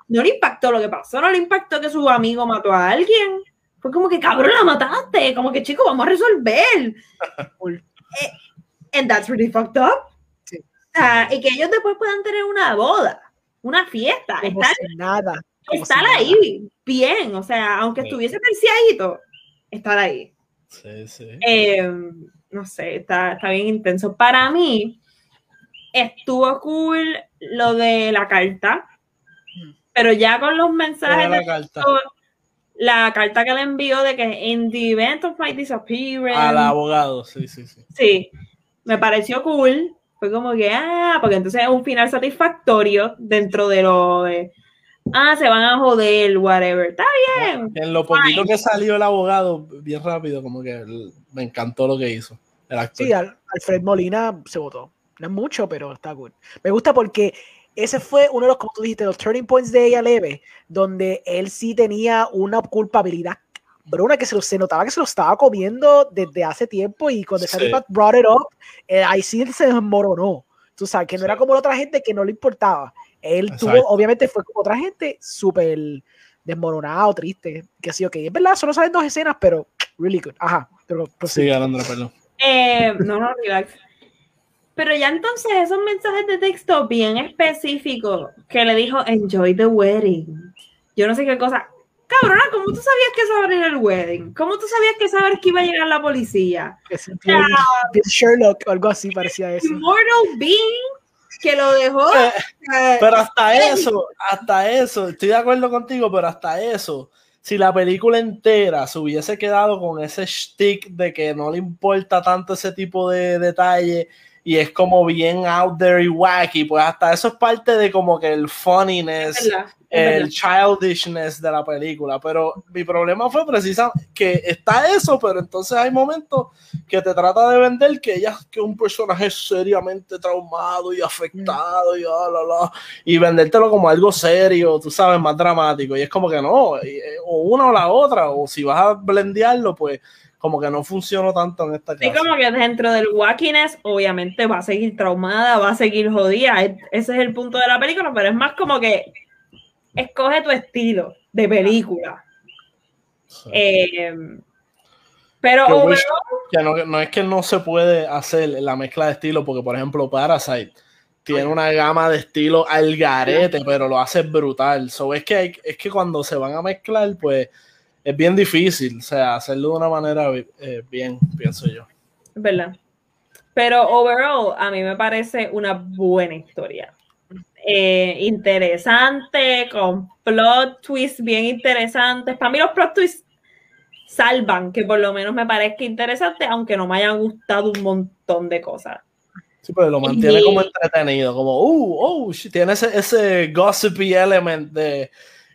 no le impactó lo que pasó, no le impactó que su amigo mató a alguien. Fue como que, cabrón, la mataste. Como que, chico, vamos a resolver. Eh, and that's really fucked up. y que ellos después puedan tener una boda, una fiesta. estar, nada. Estar ahí, bien. O sea, aunque estuviese terciadito, estar ahí. Sí, sí. Em, no sé, está, está bien intenso. Para mí, estuvo cool lo de la carta pero ya con los mensajes la, carta? la carta que le envió de que in the event of my disappearance al abogado, sí, sí, sí. Sí, me pareció cool. Fue como que, ah, porque entonces es un final satisfactorio dentro de lo de, ah, se van a joder, whatever. Está bien. En lo poquito que salió el abogado, bien rápido, como que me encantó lo que hizo. El actor. Sí, Alfred Molina se votó. No es mucho, pero está cool. Me gusta porque ese fue uno de los, como tú dijiste, los turning points de ella leve, donde él sí tenía una culpabilidad bruna que se, lo, se notaba que se lo estaba comiendo desde hace tiempo y cuando sí. brought it up, eh, ahí sí se desmoronó. Tú sabes, que no era como la otra gente que no le importaba. Él tuvo, obviamente fue como otra gente súper desmoronado, triste, que sí, ok, es verdad, solo salen dos escenas, pero really good. Ajá, pero Sí, Alondra, perdón. Eh, no, no, relax. Pero ya entonces esos mensajes de texto bien específicos que le dijo enjoy the wedding. Yo no sé qué cosa. Cabrona, ¿cómo tú sabías que eso iba a el wedding? ¿Cómo tú sabías que sabes que iba a llegar la policía? Sherlock o algo así parecía eso. Immortal being que lo dejó. Eh, pero hasta eso, hasta eso, estoy de acuerdo contigo, pero hasta eso, si la película entera se hubiese quedado con ese stick de que no le importa tanto ese tipo de detalle y es como bien out there y wacky, pues hasta eso es parte de como que el funniness el childishness de la película, pero mi problema fue precisamente que está eso, pero entonces hay momentos que te trata de vender que ella que un personaje seriamente traumado y afectado y, ah, y vendértelo como algo serio, tú sabes, más dramático, y es como que no, eh, o una o la otra, o si vas a blendearlo, pues como que no funcionó tanto en esta clase. Sí, como que dentro del wackiness, obviamente va a seguir traumada, va a seguir jodida, ese es el punto de la película, pero es más como que escoge tu estilo de película. Eh, pero no, es que no se puede hacer la mezcla de estilos, porque por ejemplo Parasite tiene una gama de estilo al garete, pero lo hace brutal. So, es, que es que cuando se van a mezclar, pues es bien difícil, o sea, hacerlo de una manera eh, bien, pienso yo. ¿Verdad? Pero overall, a mí me parece una buena historia. Eh, interesante, con plot twists bien interesantes. Para mí los plot twists salvan que por lo menos me parezca interesante, aunque no me hayan gustado un montón de cosas. Sí, pero lo mantiene como entretenido, como, uh, oh, tiene ese, ese gossipy element de,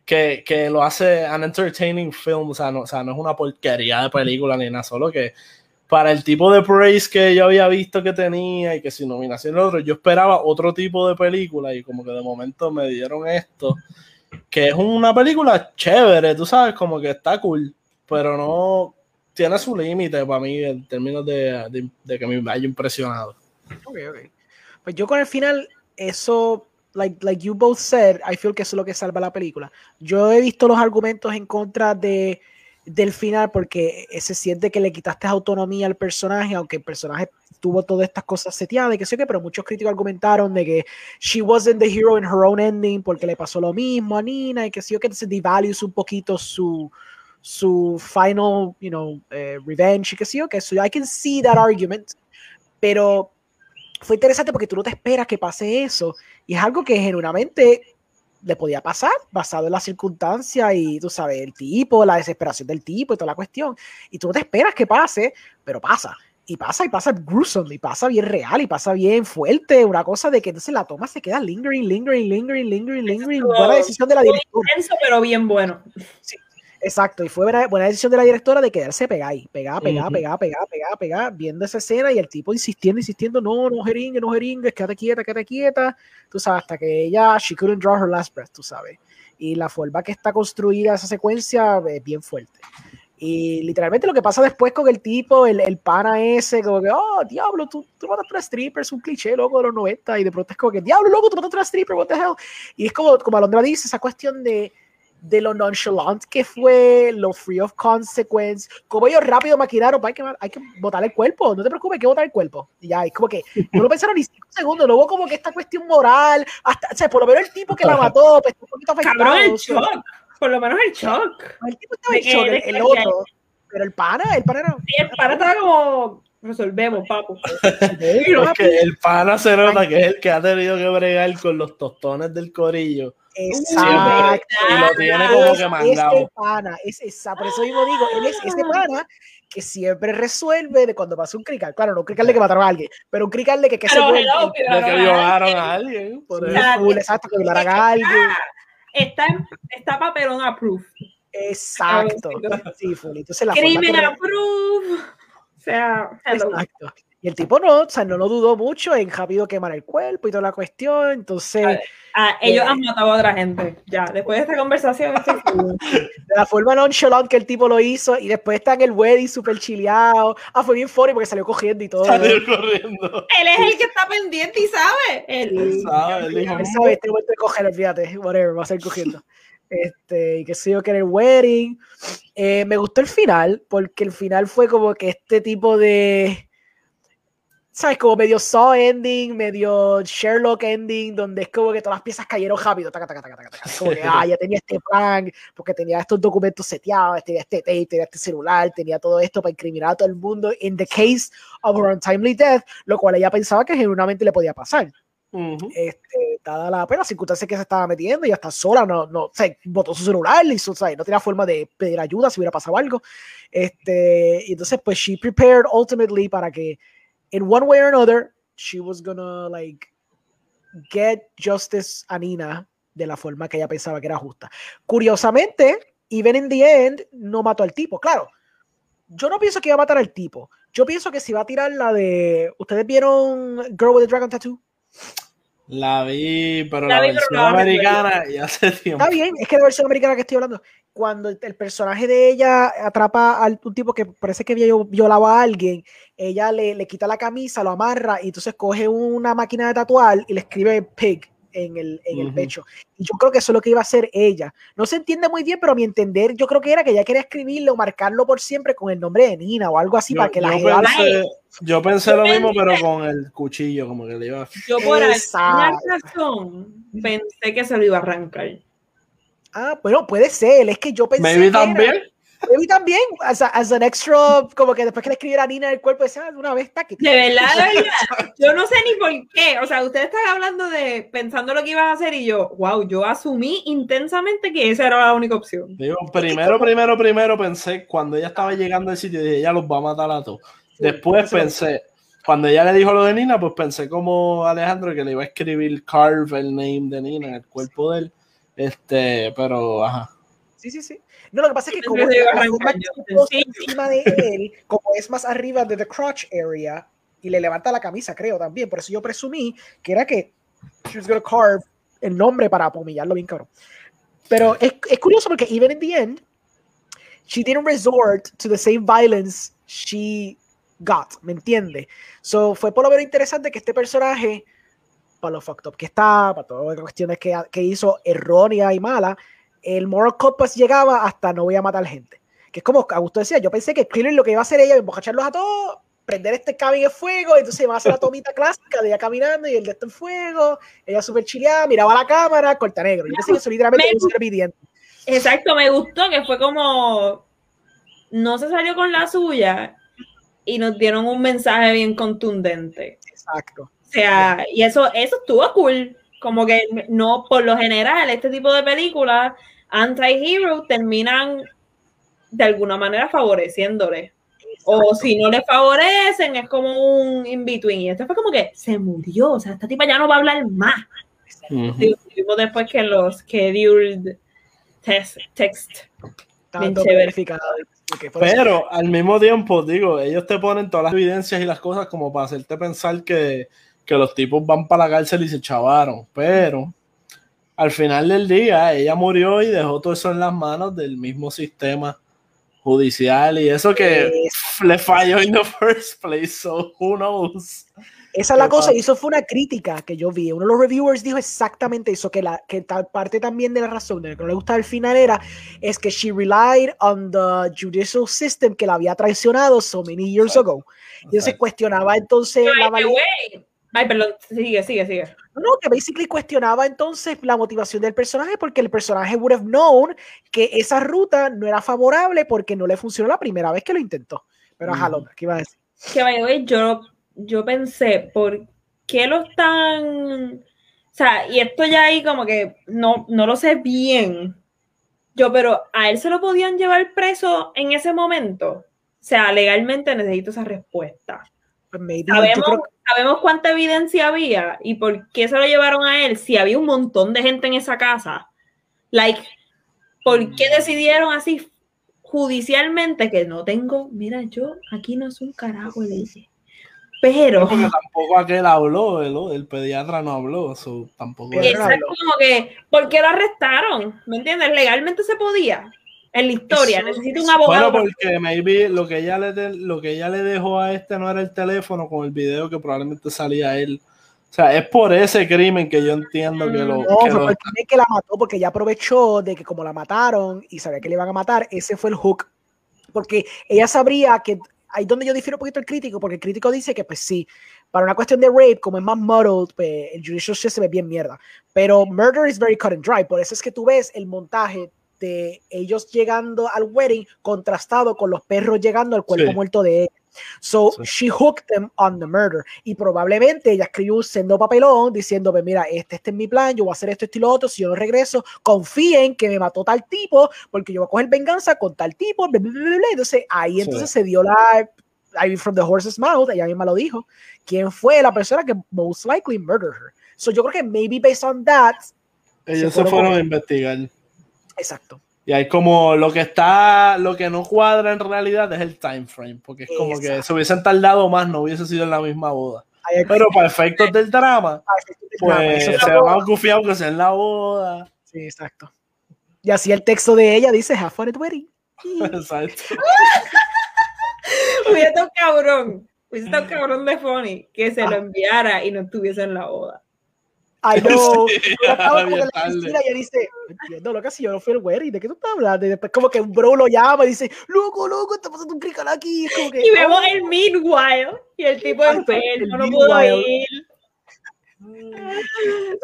que, que, lo hace an entertaining film, o sea, no, o sea, no es una porquería de película ni nada, solo que para el tipo de praise que yo había visto que tenía y que sin nominación otro, yo esperaba otro tipo de película y como que de momento me dieron esto, que es una película chévere, tú sabes, como que está cool, pero no tiene su límite para mí en términos de, de, que me haya impresionado. Ok, ok. Pues yo con el final, eso, like, like you both said, I feel que eso es lo que salva la película. Yo he visto los argumentos en contra de del final porque se siente que le quitaste autonomía al personaje, aunque el personaje tuvo todas estas cosas seteadas, que sé que, pero muchos críticos argumentaron de que she wasn't the hero in her own ending porque le pasó lo mismo a Nina y que sé yo, que se devalues un poquito su su final, you know, eh, revenge y que sé yo, que eso, I can see that argument, pero fue interesante porque tú no te esperas que pase eso y es algo que genuinamente le podía pasar, basado en la circunstancia y tú sabes, el tipo, la desesperación del tipo y toda la cuestión. Y tú no te esperas que pase, pero pasa. Y pasa, y pasa gruesome, y pasa bien real, y pasa bien fuerte. Una cosa de que entonces la toma se queda lingering, lingering, lingering, lingering, lingering. Buena decisión de la directora. pero bien bueno. Sí, Exacto, y fue buena, decisión de la directora de quedarse pegada ahí, pegada, pegada, pegada, pegada, pegada, pegada, viendo esa escena y el tipo insistiendo, insistiendo, no, no jeringue, no jeringues, quédate quieta, quédate quieta, tú sabes, hasta que ella, she couldn't draw her last breath, tú sabes. Y la forma que está construida esa secuencia es bien fuerte. Y literalmente lo que pasa después con el tipo, el, el pana ese, como que, oh, diablo, tú, tú mataste a una stripper, es un cliché loco de los 90, y de pronto es como que, diablo, loco, tú mataste a una stripper, what the hell. Y es como, como Alondra dice, esa cuestión de de lo nonchalant que fue, lo free of consequence, como ellos rápido maquinaron, hay que, hay que botar el cuerpo, no te preocupes, hay que botar el cuerpo. Y ya, es como que no lo pensaron ni cinco segundos, luego como que esta cuestión moral, hasta, o sea, por lo menos el tipo que la mató, pues, un poquito afectado. el shock, por lo menos el shock. El tipo estaba en shock, el, otro, pero el pana, el pana era... Sí, el pana estaba como resolvemos, papo. Porque el pana se nota que es el que ha tenido que bregar con los tostones del corillo Exacto. Y lo tiene como que mandado. Ese pana, es esa, por eso mismo digo, él es ese pana que siempre resuelve de cuando pasa un crical. Claro, no un crical de que mataron a alguien, pero un crical de que, que se fue. De que violaron a alguien. Por exacto, que violaron a alguien. Está, está papelón approved. Exacto. Sí, Entonces, la Crimen approved. O sea, Exacto. Y el tipo no, o sea, no lo dudó mucho en rápido quemar el cuerpo y toda la cuestión. Entonces. Ah, ellos eh, han matado a otra gente. Ya, después de esta conversación. de la forma nonchalant que el tipo lo hizo. Y después está en el wedding súper chileado. Ah, fue bien funny porque salió cogiendo y todo. Salió corriendo. Él es el que está pendiente y sabe. Él, sabe, él dijo. sabe, este momento de coger, olvídate. Whatever, va a seguir cogiendo. Este, y que sé yo que era el wedding. Eh, me gustó el final, porque el final fue como que este tipo de ¿sabes? Como medio Saw ending, medio Sherlock ending, donde es como que todas las piezas cayeron rápido. Taca, taca, taca, taca, Como que, ah, ya tenía este plan, porque tenía estos documentos seteados, tenía este tape, tenía este celular, tenía todo esto para incriminar a todo el mundo. In the case of her untimely death, lo cual ella pensaba que genuinamente le podía pasar. Este, dada la, pues, circunstancia que se estaba metiendo, ella está sola, no, no, o sea, botó su celular, y o sea, no tenía forma de pedir ayuda si hubiera pasado algo. Este, y entonces, pues, she prepared ultimately para que, in one way or another, she was gonna, like, get justice a Nina de la forma que ella pensaba que era justa. Curiosamente, even in the end, no mató al tipo. Claro, yo no pienso que iba a matar al tipo. Yo pienso que si va a tirar la de. ¿Ustedes vieron Girl with a Dragon Tattoo? La vi, pero la, versión americana y hace tiempo. Está bien, es que la versión americana que estoy hablando, cuando el, personaje de ella atrapa a un tipo que parece que violaba a alguien, ella le, le quita la camisa, lo amarra y entonces coge una máquina de tatuar y le escribe pig en el, en el pecho. Y yo creo que eso es lo que iba a hacer ella. No se entiende muy bien, pero a mi entender, yo creo que era que ella quería escribirlo, marcarlo por siempre con el nombre de Nina o algo así para que la yo pensé, yo pensé lo mismo, pero con el cuchillo, como que le iba a. Yo por alguna razón pensé que se lo iba a arrancar. Ah, bueno, puede ser. Es que yo pensé. Maybe también. Y también, as, a, as, an extra, como que después que le escribiera a Nina el cuerpo, decía, ah, una vez está De verdad, de verdad, yo no sé ni por qué. O sea, ustedes están hablando de pensando lo que iban a hacer y yo, wow, yo asumí intensamente que esa era la única opción. Digo, primero, primero, primero pensé, cuando ella estaba llegando al sitio, dije, ella los va a matar a todos. Después pensé, cuando ella le dijo lo de Nina, pues pensé como Alejandro que le iba a escribir carve el name de Nina en el cuerpo de él. Este, pero, ajá. Sí, sí, sí. No, lo que pasa es que como encima de él, como es más arriba de the crotch area, y le levanta la camisa, creo también. Por eso yo presumí que era que she was gonna carve el nombre para pomillarlo bien cabrón. Pero es, es curioso porque even in the end, she didn't resort to the same violence she got, ¿me entiende? So fue por lo menos interesante que este personaje, para lo fucked up que está, para todas las cuestiones que, que hizo errónea y mala, el moral compass llegaba hasta no voy a matar gente. Que es como Augusto decía, yo pensé que clearly lo que iba a hacer ella, embocacharlos a todos, prender este cabin en fuego, entonces iba a hacer la tomita clásica de ella caminando y el de esto en fuego, ella súper chileada, miraba la cámara, corta negro. Yo pensé que eso literalmente un pidiendo. Exacto, me gustó que fue como no se salió con la suya y nos dieron un mensaje bien contundente. Exacto. O sea, y eso, eso estuvo cool. Como que no, por lo general, este tipo de películas anti-hero terminan de alguna manera favoreciéndole. O si no le favorecen, es como un in-between. Y esto fue como que se murió. O sea, esta tipa ya no va a hablar más. después que los scheduled test, text. Pero al mismo tiempo, digo, ellos te ponen todas las evidencias y las cosas como para hacerte pensar que, que los tipos van para la cárcel y se chavaron. Pero al final del día, ella murió y dejó todo eso en las manos del mismo sistema judicial y eso que le falló en the first place, so who knows. Esa es la cosa, y eso fue una crítica que yo vi. Uno de los reviewers dijo exactamente eso, que, la, que tal parte también de la razón de que no le gustaba el final era, es que she relied on the judicial system que la había traicionado so many years ago. Y se cuestionaba entonces la validez. Ay, perdón, sigue, sigue, sigue. No, que basically cuestionaba entonces la motivación del personaje porque el personaje would have known que esa ruta no era favorable porque no le funcionó la primera vez que lo intentó. Pero ajá, Londra, ¿qué iba a decir? Que vaya, yo, yo pensé, ¿por qué lo están...? O sea, y esto ya ahí como que no, no lo sé bien. Yo, pero a él se lo podían llevar preso en ese momento. O sea, legalmente necesito esa respuesta. Pues sabemos, sabemos cuánta evidencia había y por qué se lo llevaron a él si había un montón de gente en esa casa. Like, ¿por qué decidieron así judicialmente que no tengo? Mira, yo aquí no es un carajo, le dije. Pero. Porque tampoco aquel habló, el, el pediatra no habló, tampoco. Exacto, como que, ¿por qué lo arrestaron? ¿Me entiendes? Legalmente se podía en la historia. Necesito un abogado. Bueno, porque maybe lo que ella le lo que ella le dejó a este no era el teléfono con el video que probablemente salía él. O sea, es por ese crimen que yo entiendo que lo. No, fue el crimen que la mató porque ella aprovechó de que como la mataron y sabía que le iban a matar, ese fue el hook. Porque ella sabría que ahí donde yo difiero un poquito el crítico, porque el crítico dice que, pues sí, para una cuestión de rape, como es más muddled, pues, el judicial system es bien mierda. Pero murder is very cut and dry. Por eso es que tú ves el montaje de ellos llegando al wedding contrastado con los perros llegando al cuerpo muerto de ella. So she hooked them on the murder. Y probablemente ella escribió un sendo papelón diciendo: pues Mira, este, este es mi plan, yo voy a hacer esto, esto y lo otro. Si yo no regreso, confíen que me mató tal tipo, porque yo voy a coger venganza con tal tipo. Entonces ahí entonces se dio la. I from the horse's mouth, ella misma lo dijo. ¿Quién fue la persona que most likely murdered her? So yo creo que maybe based on that. Ellos se fueron, a investigar. Exacto. Y hay como lo que está, lo que no cuadra en realidad es el time frame, porque es como que se hubiesen tardado más, no hubiese sido en la misma boda. Pero para efectos del drama, pues se van a confiar que sea en la boda. Sí, exacto. Y así el texto de ella dice, have fun at wedding. Exacto. Hubiera estado cabrón, hubiera estado cabrón de funny que se lo ah. enviara y no estuviese en la boda. I know. Sí, la y dice, entiendo, loca, si yo no fui el wedding, ¿de qué tú estás hablando? Y después como que un bro lo llama y dice, loco, loco, está pasando un crical aquí. como que, y vemos oh". el meanwhile y el tipo enfermo, no pudo ir. No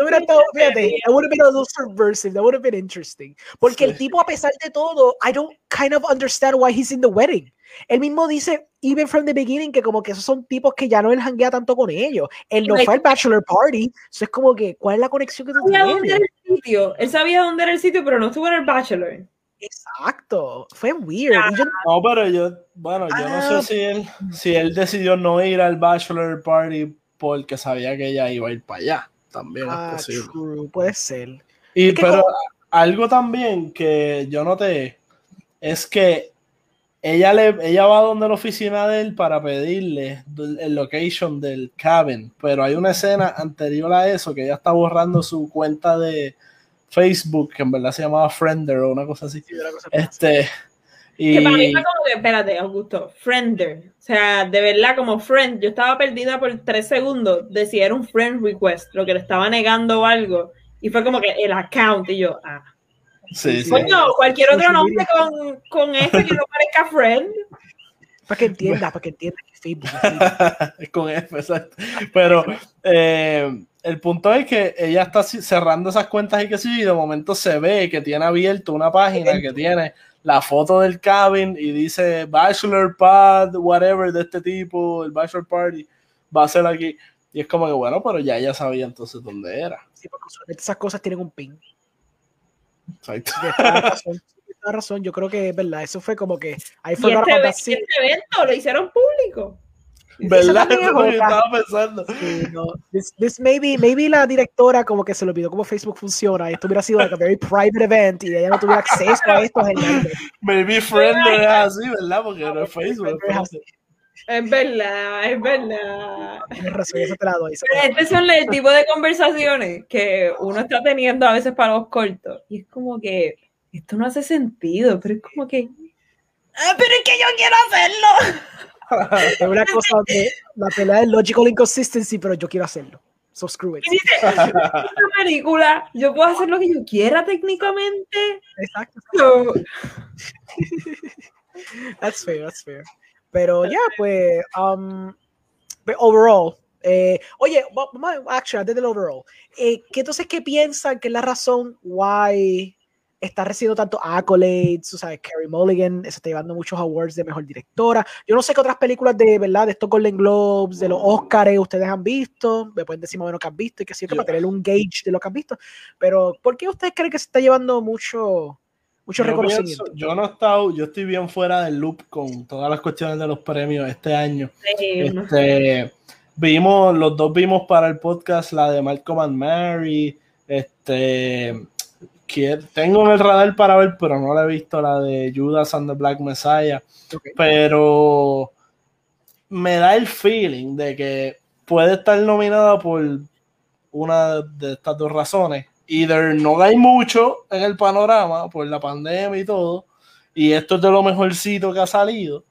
hubiera estado, fíjate, that would have been a little subversive, that would have been interesting. Porque el tipo, a pesar de todo, I don't kind of understand why he's in the wedding. Él mismo dice, even from the beginning, que como que esos son tipos que ya no él hanguea tanto con ellos. Él no fue al bachelor party. Eso es como que, ¿cuál es la conexión que tú tienes? Dónde era el sitio. Él sabía dónde era el sitio, pero no estuvo en el bachelor. Exacto. Fue weird. No, pero yo, bueno, yo no sé ah. si él, si él decidió no ir al bachelor party porque sabía que ella iba a ir para allá. También es ah, posible. Puede ser. Y, pero algo también que yo noté es que ella, le, ella va donde la oficina de él para pedirle el location del cabin, pero hay una escena anterior a eso que ella está borrando su cuenta de Facebook, que en verdad se llamaba Friender o una cosa así. este, y... Que para mí fue como que, espérate, Augusto, Friender. O sea, de verdad, como friend, yo estaba perdida por tres segundos de si era un friend request, lo que le estaba negando algo. Y fue como que el account, y yo, ah. Sí, sí. cualquier otro nombre con, con F que no parezca friend. Para que entienda, para que entienda que Facebook. Es con F, exacto. Pero eh, el punto es que ella está cerrando esas cuentas y que sí, y de momento se ve que tiene abierto una página que tiene la foto del cabin y dice Bachelor Pad, whatever de este tipo, el Bachelor Party, va a ser aquí. Y es como que bueno, pero ya ella sabía entonces dónde era. Sí, porque esas cosas tienen un pin. Exacto. Razón, razón, yo creo que es verdad. Eso fue como que ahí fue ¿Y este, este evento lo hicieron público. ¿Verdad? Eso es lo que estaba pensando. Sí, no. this, this maybe, maybe la directora como que se le olvidó cómo Facebook funciona esto hubiera sido like a very private event y ella no tuviera acceso a esto. Maybe Friendly es así, ¿verdad? Porque no es Facebook. Es verdad, es verdad. Tienes razón, eso te la doy. Este son el tipo de conversaciones que uno está teniendo a veces para los cortos. Y es como que esto no hace sentido, pero es como que. Ah, pero es que yo quiero hacerlo. es una cosa de la pelea de logical inconsistency, pero yo quiero hacerlo. So screw it. Dice, una película, yo puedo hacer lo que yo quiera técnicamente. Exacto. So... that's fair, that's fair. Pero ya, pues, um, overall, eh, oye, vamos actually, antes del overall, eh, ¿qué entonces qué piensan que es la razón why está recibiendo tanto accolades, o sea, Carrie Mulligan se está llevando muchos awards de mejor directora. Yo no sé qué otras películas de verdad, de estos Golden Globes, de los Oscars, ustedes han visto, me pueden decir más o menos que han visto y que sí, para tener un gauge de lo que han visto. Pero, ¿por qué ustedes creen que se está llevando mucho, mucho reconocimiento. yo no he estado, yo estoy bien fuera del loop con todas las cuestiones de los premios este año. este, vimos, los dos vimos para el podcast la de Malcolm and Mary. Este, que tengo en el radar para ver, pero no la he visto la de Judas and the Black Messiah. Pero me da el feeling de que puede estar nominada por una de estas dos razones either no hay mucho en el panorama por la pandemia y todo, y esto es de lo mejorcito que ha salido,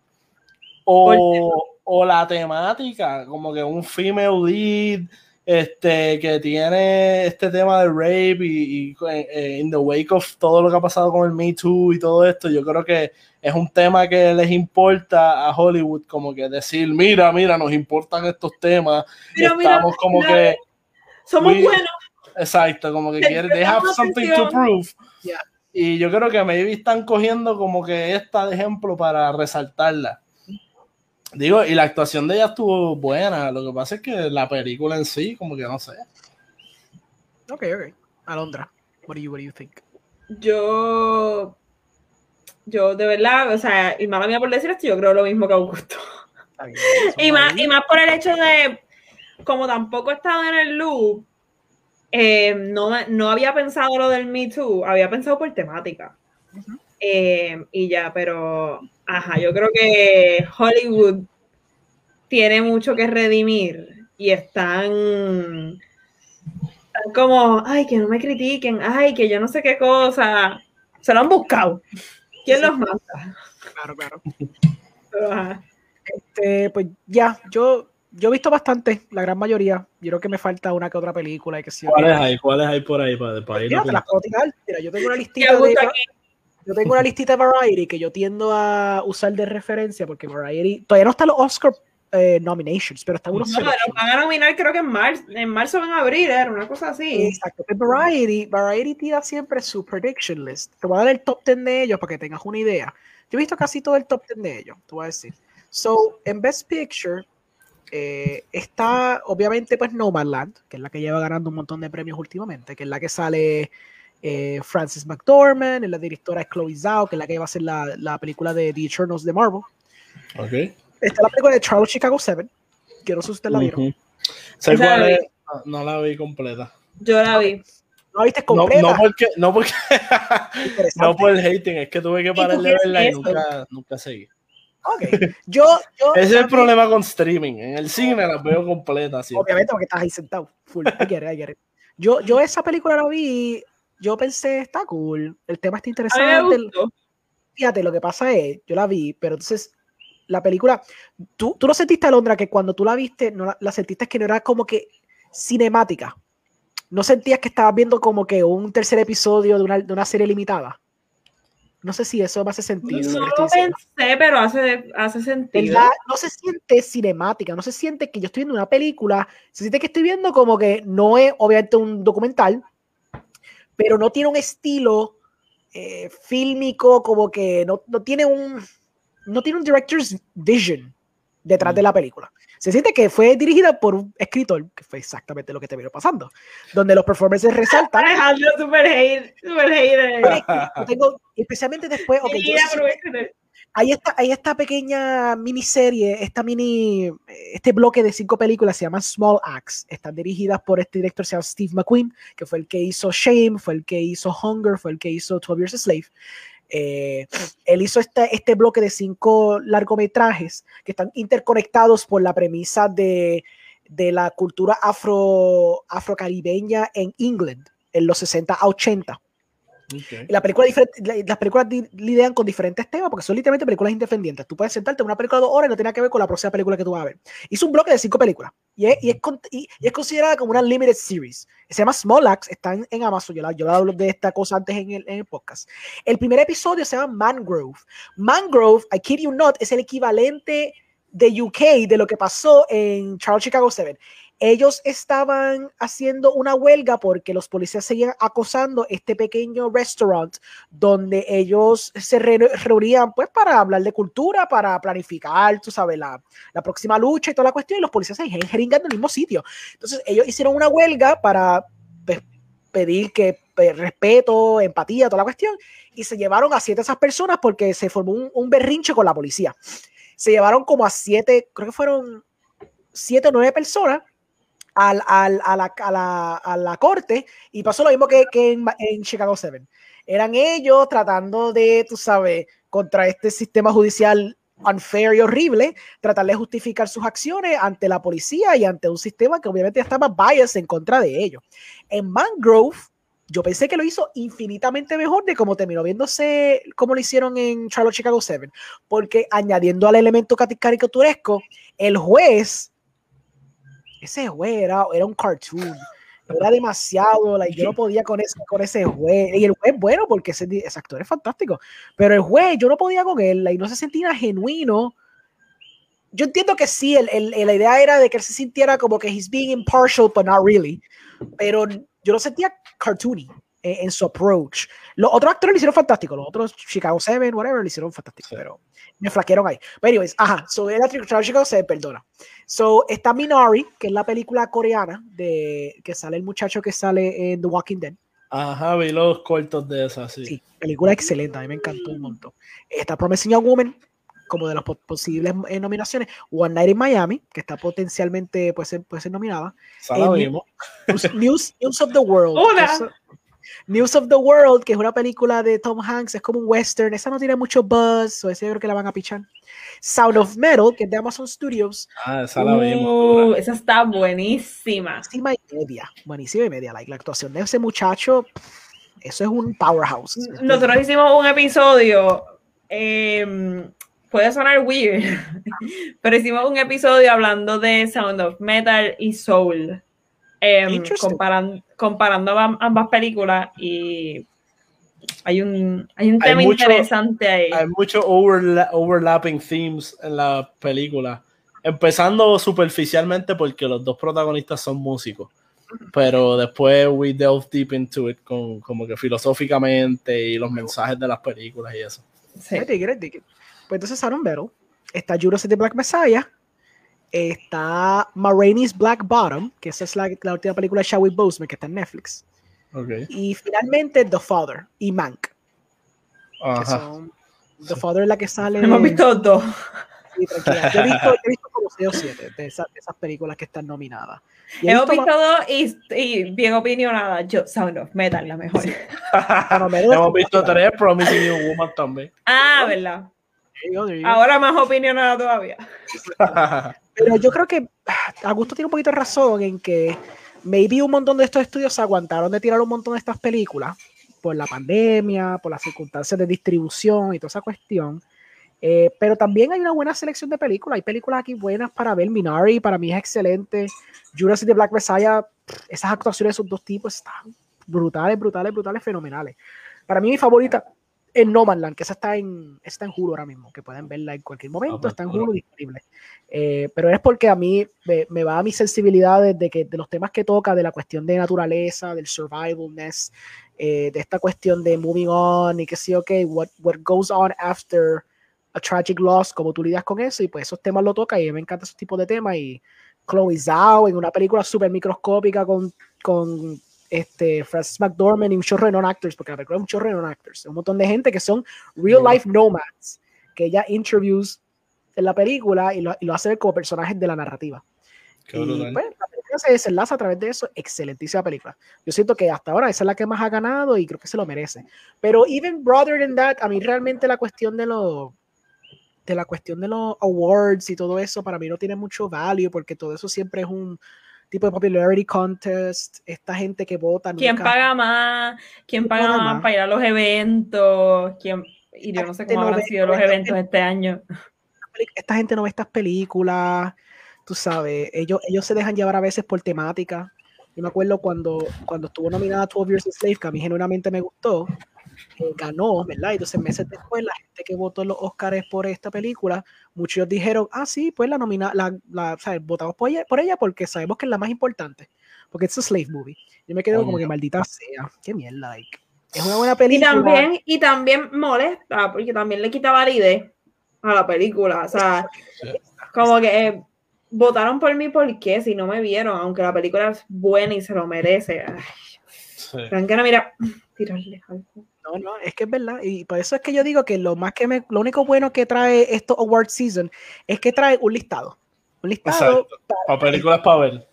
o, o la temática, como que un female lead este, que tiene este tema de rape y, y eh, in the wake of todo lo que ha pasado con el Me Too y todo esto, yo creo que es un tema que les importa a Hollywood, como que decir, mira, mira, nos importan estos temas, estamos como que... Somos buenos Exacto, como que quiere, they have something to prove. y yo creo que maybe están cogiendo como que esta de ejemplo para resaltarla. Digo, y la actuación de ella estuvo buena. Lo que pasa es que la película en sí, como que no sé. Ok, ok. Alondra, what do you, what do you think? Yo, yo de verdad, o sea, y mala mía por decir esto, yo creo lo mismo que Augusto. y, más, y más por el hecho de, como tampoco he estado en el loop, eh, no, no había pensado lo del Me Too, había pensado por temática. Eh, y ya, pero, ajá, yo creo que Hollywood tiene mucho que redimir y están, están como, ay, que no me critiquen, ay, que yo no sé qué cosa. Se lo han buscado. ¿Quién los mata? Claro, claro. Este, pues ya, yo yo he visto bastante, la gran mayoría. Yo creo que me falta una que otra película. Que ¿Cuáles hay? ¿Cuáles hay por ahí para, para ir? Mira, te las puedo tirar. Mira, yo tengo una listita de, yo tengo una listita de Variety que yo tiendo a usar de referencia porque Variety todavía no están los Oscar eh, nominations, pero están unos. No, los van a nominar creo que en marzo, en marzo van a abrir, era una cosa así. Exacto. Pues Variety, Variety tira siempre su prediction list. Te voy a dar el top 10 de ellos para que tengas una idea. Yo he visto casi todo el top 10 de ellos, te voy a decir. So, en Best Picture, eh, está obviamente pues Nomadland, que es la que lleva ganando un montón de premios últimamente, que es la que sale eh, Francis McDormand, la directora es Chloe Zhao, que es la que va a ser la, la película de The Eternals de Marvel. Okay. Está la película de Charles Chicago 7, que no sé si usted la vieron. No, la vi completa. Yo la vi. ¿No la viste completa? No, porque, no, porque no por el hating, es que tuve que parar de verla y nunca, nunca seguí. Yo, yo, Ese es el problema con streaming. En el cine las veo completas. Obviamente, porque estás ahí sentado. Full. Yo, yo esa película la vi. Yo pensé, está cool. El tema está interesante. Fíjate, lo que pasa es, yo la vi, pero entonces la película, tú, tú lo sentiste, Alondra, que cuando tú la viste, no la, sentiste que no era como que cinemática. No sentías que estabas viendo como que un tercer episodio de una, de una serie limitada. No sé si eso me hace sentido. No lo pensé, pero hace, hace sentido. No se siente cinemática, no se siente que yo estoy viendo una película, se siente que estoy viendo como que no es obviamente un documental, pero no tiene un estilo eh, fílmico, como que no, no, tiene un no tiene un director's vision detrás de la película se siente que fue dirigida por un escritor, que fue exactamente lo que te vino pasando, donde los performances resaltan. Alejandro, super hate, super hate. Tengo, especialmente después, okay, yo, hay esta, hay esta pequeña miniserie, esta mini, este bloque de cinco películas se llama Small Acts. Están dirigidas por este director, se llama Steve McQueen, que fue el que hizo Shame, fue el que hizo Hunger, fue el que hizo 12 Years a Slave. Eh, él hizo este, este bloque de cinco largometrajes que están interconectados por la premisa de, de la cultura afro, afrocaribeña en England en los 60 a 80. La película las películas lidian con diferentes temas porque son literalmente películas independientes. Tú puedes sentarte en una película de dos horas y no tiene que ver con la próxima película que tú vas a ver. Hizo un bloque de cinco películas y es, y es, y, es considerada como una limited series. Se llama Small Axe, está en, Amazon. Yo, la, yo hablo de esta cosa antes en el, en el, podcast. El primer episodio se llama Mangrove. Mangrove, I kid you not, es el equivalente de UK de lo que pasó en Charles Chicago 7 ellos estaban haciendo una huelga porque los policías seguían acosando este pequeño restaurant donde ellos se reunían pues para hablar de cultura, para planificar, tú sabes, la, la próxima lucha y toda la cuestión y los policías se jeringan en el mismo sitio. Entonces ellos hicieron una huelga para pues, pedir que pues, respeto, empatía, toda la cuestión y se llevaron a siete de esas personas porque se formó un, un berrinche con la policía. Se llevaron como a siete, creo que fueron siete o nueve personas al, al, a, la, a, la, a, la, corte y pasó lo mismo que, que en, Chicago 7. Eran ellos tratando de, tú sabes, contra este sistema judicial unfair y horrible, tratar de justificar sus acciones ante la policía y ante un sistema que obviamente estaba bias en contra de ellos. En Mangrove, yo pensé que lo hizo infinitamente mejor de cómo terminó viéndose como lo hicieron en Charlotte Chicago 7, porque añadiendo al elemento caricaturesco, el juez ese juez era, un cartoon. Era demasiado, yo no podía con ese, con ese juez. Y el juez es bueno porque ese, actor es fantástico. Pero el juez, yo no podía con él y no se sentía genuino. Yo entiendo que sí, el, la idea era de que él se sintiera como que he's being impartial, but not really. Pero yo lo sentía cartoony. eh, en su approach. Los otros actores lo hicieron fantástico, los otros Chicago 7, whatever, lo hicieron fantástico, pero me flaquearon ahí. Pero anyways, ajá, so era Chicago 7, perdona. So está Minari, que es la película coreana de que sale el muchacho que sale en The Walking Dead. Ajá, vi los cortos de esa, sí. Sí, película excelente, a mí me encantó un montón. Está Promising Young Woman, como de las posibles eh, nominaciones. One Night in Miami, que está potencialmente, puede ser, puede ser nominada. Eh, News, News, of the World. News of the World, que es una película de Tom Hanks, es como un western. Esa no tiene mucho buzz, o ese yo creo que la van a pichar. Sound of Metal, que es de Amazon Studios. Ah, esa la vimos. Uh, esa está buenísima. Buenísima y media. Buenísima y media. Like, la actuación de ese muchacho, eso es un powerhouse. Nosotros hicimos un episodio. Eh, puede sonar weird, pero hicimos un episodio hablando de Sound of Metal y Soul, eh, comparando ambas películas y hay un, hay un tema interesante ahí. Hay muchos overlapping themes en la película, empezando superficialmente porque los dos protagonistas son músicos. Pero después we delve deep into it con, como que filosóficamente y los mensajes de las películas y eso. Sí. Pues entonces Aaron Battle, está Judas the Black Messiah, está Maraine's Black Bottom, que esa es la, última película de Shawty Boseman que está en Netflix. Y finalmente The Father y Mank. The Father es la que sale. Hemos visto dos. Sí, tranquila. Yo he visto, he visto como 6 o 7 de, esas, películas que están nominadas. Hemos visto, dos y, y, bien opinionada. Yo, Sound of Metal, la mejor. Hemos visto tres, Promising Young Woman también. Ah, ¿verdad? Ahora más opinionada todavía. Pero yo creo que ah, Augusto tiene un poquito de razón en que maybe un montón de estos estudios se aguantaron de tirar un montón de estas películas por la pandemia, por las circunstancias de distribución y toda esa cuestión. Eh, pero también hay una buena selección de películas. Hay películas aquí buenas para ver. Minari para mí es excelente. Judas y The Black Messiah, esas actuaciones de esos dos tipos están brutales, brutales, brutales, fenomenales. Para mí mi favorita en No Man's Land, que esa está en, está en Hulu ahora mismo, que pueden verla en cualquier momento, está en Hulu disponible. Eh, pero es porque a mí me, va a mi sensibilidad de, que, de los temas que toca, de la cuestión de naturaleza, del survivalness, eh, de esta cuestión de moving on y que sí, ok, what, what goes on after a tragic loss, como tú lidias con eso, y pues esos temas lo toca y me encanta esos tipos de temas. Y Chloe Zhao en una película súper microscópica con, con este, Francis McDormand y un chorro de non-actors, porque la película es un chorro de non-actors, un montón de gente que son real life nomads, que ella interviews en la película y lo, y lo hace ver como personajes de la narrativa. y pues, la película se desenlaza a través de eso, excelentísima película. Yo siento que hasta ahora esa es la que más ha ganado y creo que se lo merece. Pero even brother than that, a mí realmente la cuestión de los de la cuestión de los awards y todo eso para mí no tiene mucho value porque todo eso siempre es un tipo de popularity contest, esta gente que vota. ¿Quién paga más? ¿Quién paga más, para ir a los eventos? ¿Quién... Y yo no sé cómo habrán sido los eventos este año. Esta gente no ve estas películas, tú sabes, ellos, ellos se dejan llevar a veces por temática. Yo me acuerdo cuando, cuando estuvo nominada 12 Years a Slave, que a mí genuinamente me gustó, ganó, ¿verdad? Y entonces meses después, la gente que votó en los Oscars por esta película, muchos dijeron, ah, sí, pues la nomina, la, la votamos por ella, por ella porque sabemos que es la más importante, porque es un slave movie. Yo me quedo como que maldita sea, qué mierda, like. Es una buena película. Y también, y también molesta, porque también le quita validez a la película, o sea, como que eh, votaron por mí porque si no me vieron, aunque la película es buena y se lo merece. Ay, sí. mira, tirarle algo. No, no, es que es verdad. Y por eso es que yo digo que lo más que me, lo único bueno que trae esto award season es que trae un listado. Un listado para, películas para ver.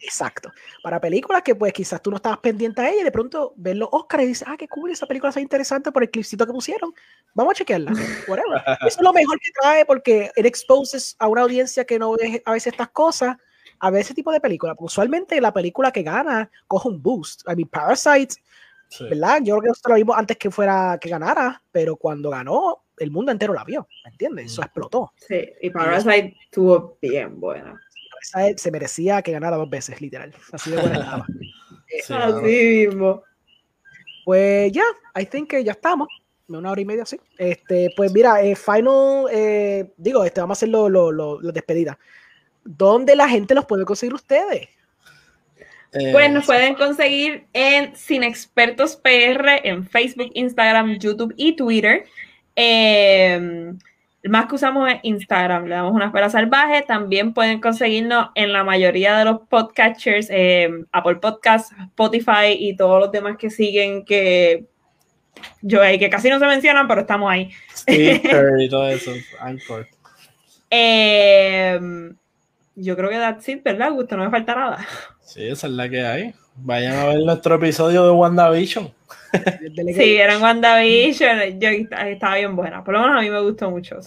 Exacto. Para películas que pues quizás tú no estabas pendiente a ella y de pronto ves los Oscars y dices, ah, qué cool, esa película está interesante por el clipcito que pusieron. Vamos a chequearla. Whatever. Eso es lo mejor que trae porque it exposes a una audiencia que no ve a veces estas cosas a ver ese tipo de película. Usualmente la película que gana coge un boost. I mean, Parasite ¿verdad? Yo creo que nosotros lo vimos antes que fuera que ganara, pero cuando ganó, el mundo entero la vio, ¿me entiendes? Eso explotó. Sí, y Parasite estuvo bien buena. Parasite se merecía que ganara dos veces, literal. Así de buena estaba. Así mismo. Pues ya, I think que ya estamos. Una hora y media, sí. Este, pues mira, eh, final, eh, digo, este, vamos a hacer lo, lo, lo, despedida. ¿Dónde la gente los puede conseguir ustedes? Pues nos pueden conseguir en Sin Expertos PR en Facebook, Instagram, YouTube y Twitter. Eh, más que usamos es Instagram, le damos una espera salvaje. También pueden conseguirnos en la mayoría de los podcatchers, eh, Apple Podcasts, Spotify y todos los demás que siguen que yo que casi no se mencionan, pero estamos ahí. y todo eso, eh, yo creo que that's it, ¿verdad, Gusto? No me falta nada. Sí, esa es la que hay. Vayan a ver nuestro episodio de WandaVision. sí, era en WandaVision. Yo estaba bien buena. Por lo menos a mí me gustó mucho.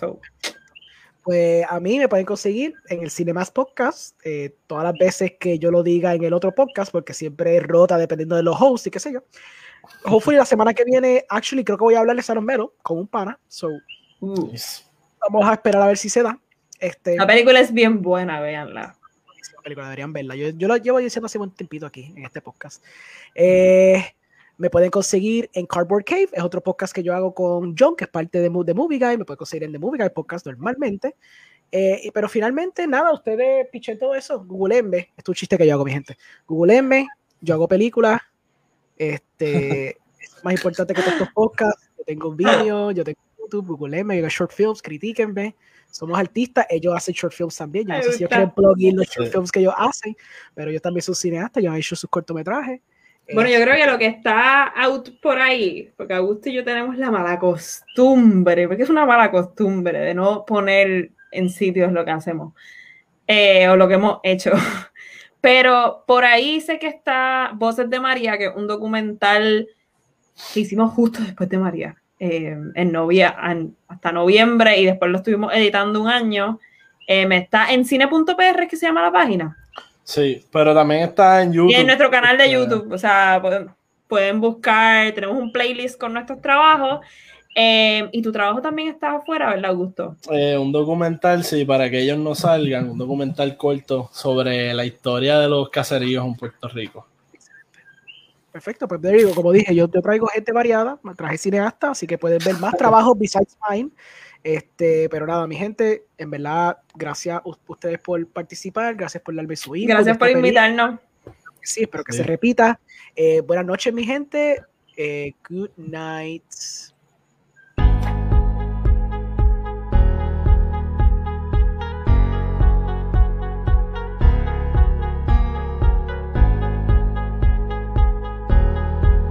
Pues a mí me pueden conseguir en el Cinemas Podcast eh, todas las veces que yo lo diga en el otro podcast, porque siempre rota dependiendo de los hosts y qué sé yo. Hopefully la semana que viene, actually, creo que voy a hablarle a Melo con un pana. So, vamos a esperar a ver si se da. Este, la película es bien buena, véanla película, deberían verla. Yo, yo lo llevo diciendo hace un tiempito aquí en este podcast. Eh, me pueden conseguir en Cardboard Cave, es otro podcast que yo hago con John, que es parte de, The Movie Guy. Me pueden conseguir en The Movie Guy Podcast normalmente. Eh, pero finalmente, nada, ustedes pichen todo eso. Google Esto es un chiste que yo hago, mi gente. Google yo hago películas. Este, es más importante que todos estos podcasts. Yo tengo un vídeo, yo tengo YouTube, Google yo hago short films, critíquenme somos artistas, ellos hacen short films también. Yo no sé si ellos quieren plugin los short films que ellos hacen, pero ellos también son cineastas, ellos han hecho sus cortometrajes. Bueno, yo creo que lo que está out por ahí, porque Augusto y yo tenemos la mala costumbre, porque es una mala costumbre de no poner en sitios lo que hacemos eh, o lo que hemos hecho. Pero por ahí sé que está Voces de María, que es un documental que hicimos justo después de María. Eh, en novia, hasta noviembre y después lo estuvimos editando un año. Eh, está en cine.pr que se llama la página. Sí, pero también está en YouTube. Y en nuestro canal de YouTube, o sea, pueden, buscar, tenemos un playlist con nuestros trabajos. Eh, y tu trabajo también está afuera, ¿verdad, Augusto? un documental, sí, para que ellos no salgan, un documental corto sobre la historia de los caseríos en Puerto Rico. Perfecto, pues te digo, como dije, yo, te traigo gente variada, me traje cineasta, así que puedes ver más trabajos besides mine. Este, pero nada, mi gente, en verdad, gracias a ustedes por participar, gracias por darme su Gracias por invitarnos. Sí, espero que se repita. Eh, buenas noches, mi gente. Eh, good night.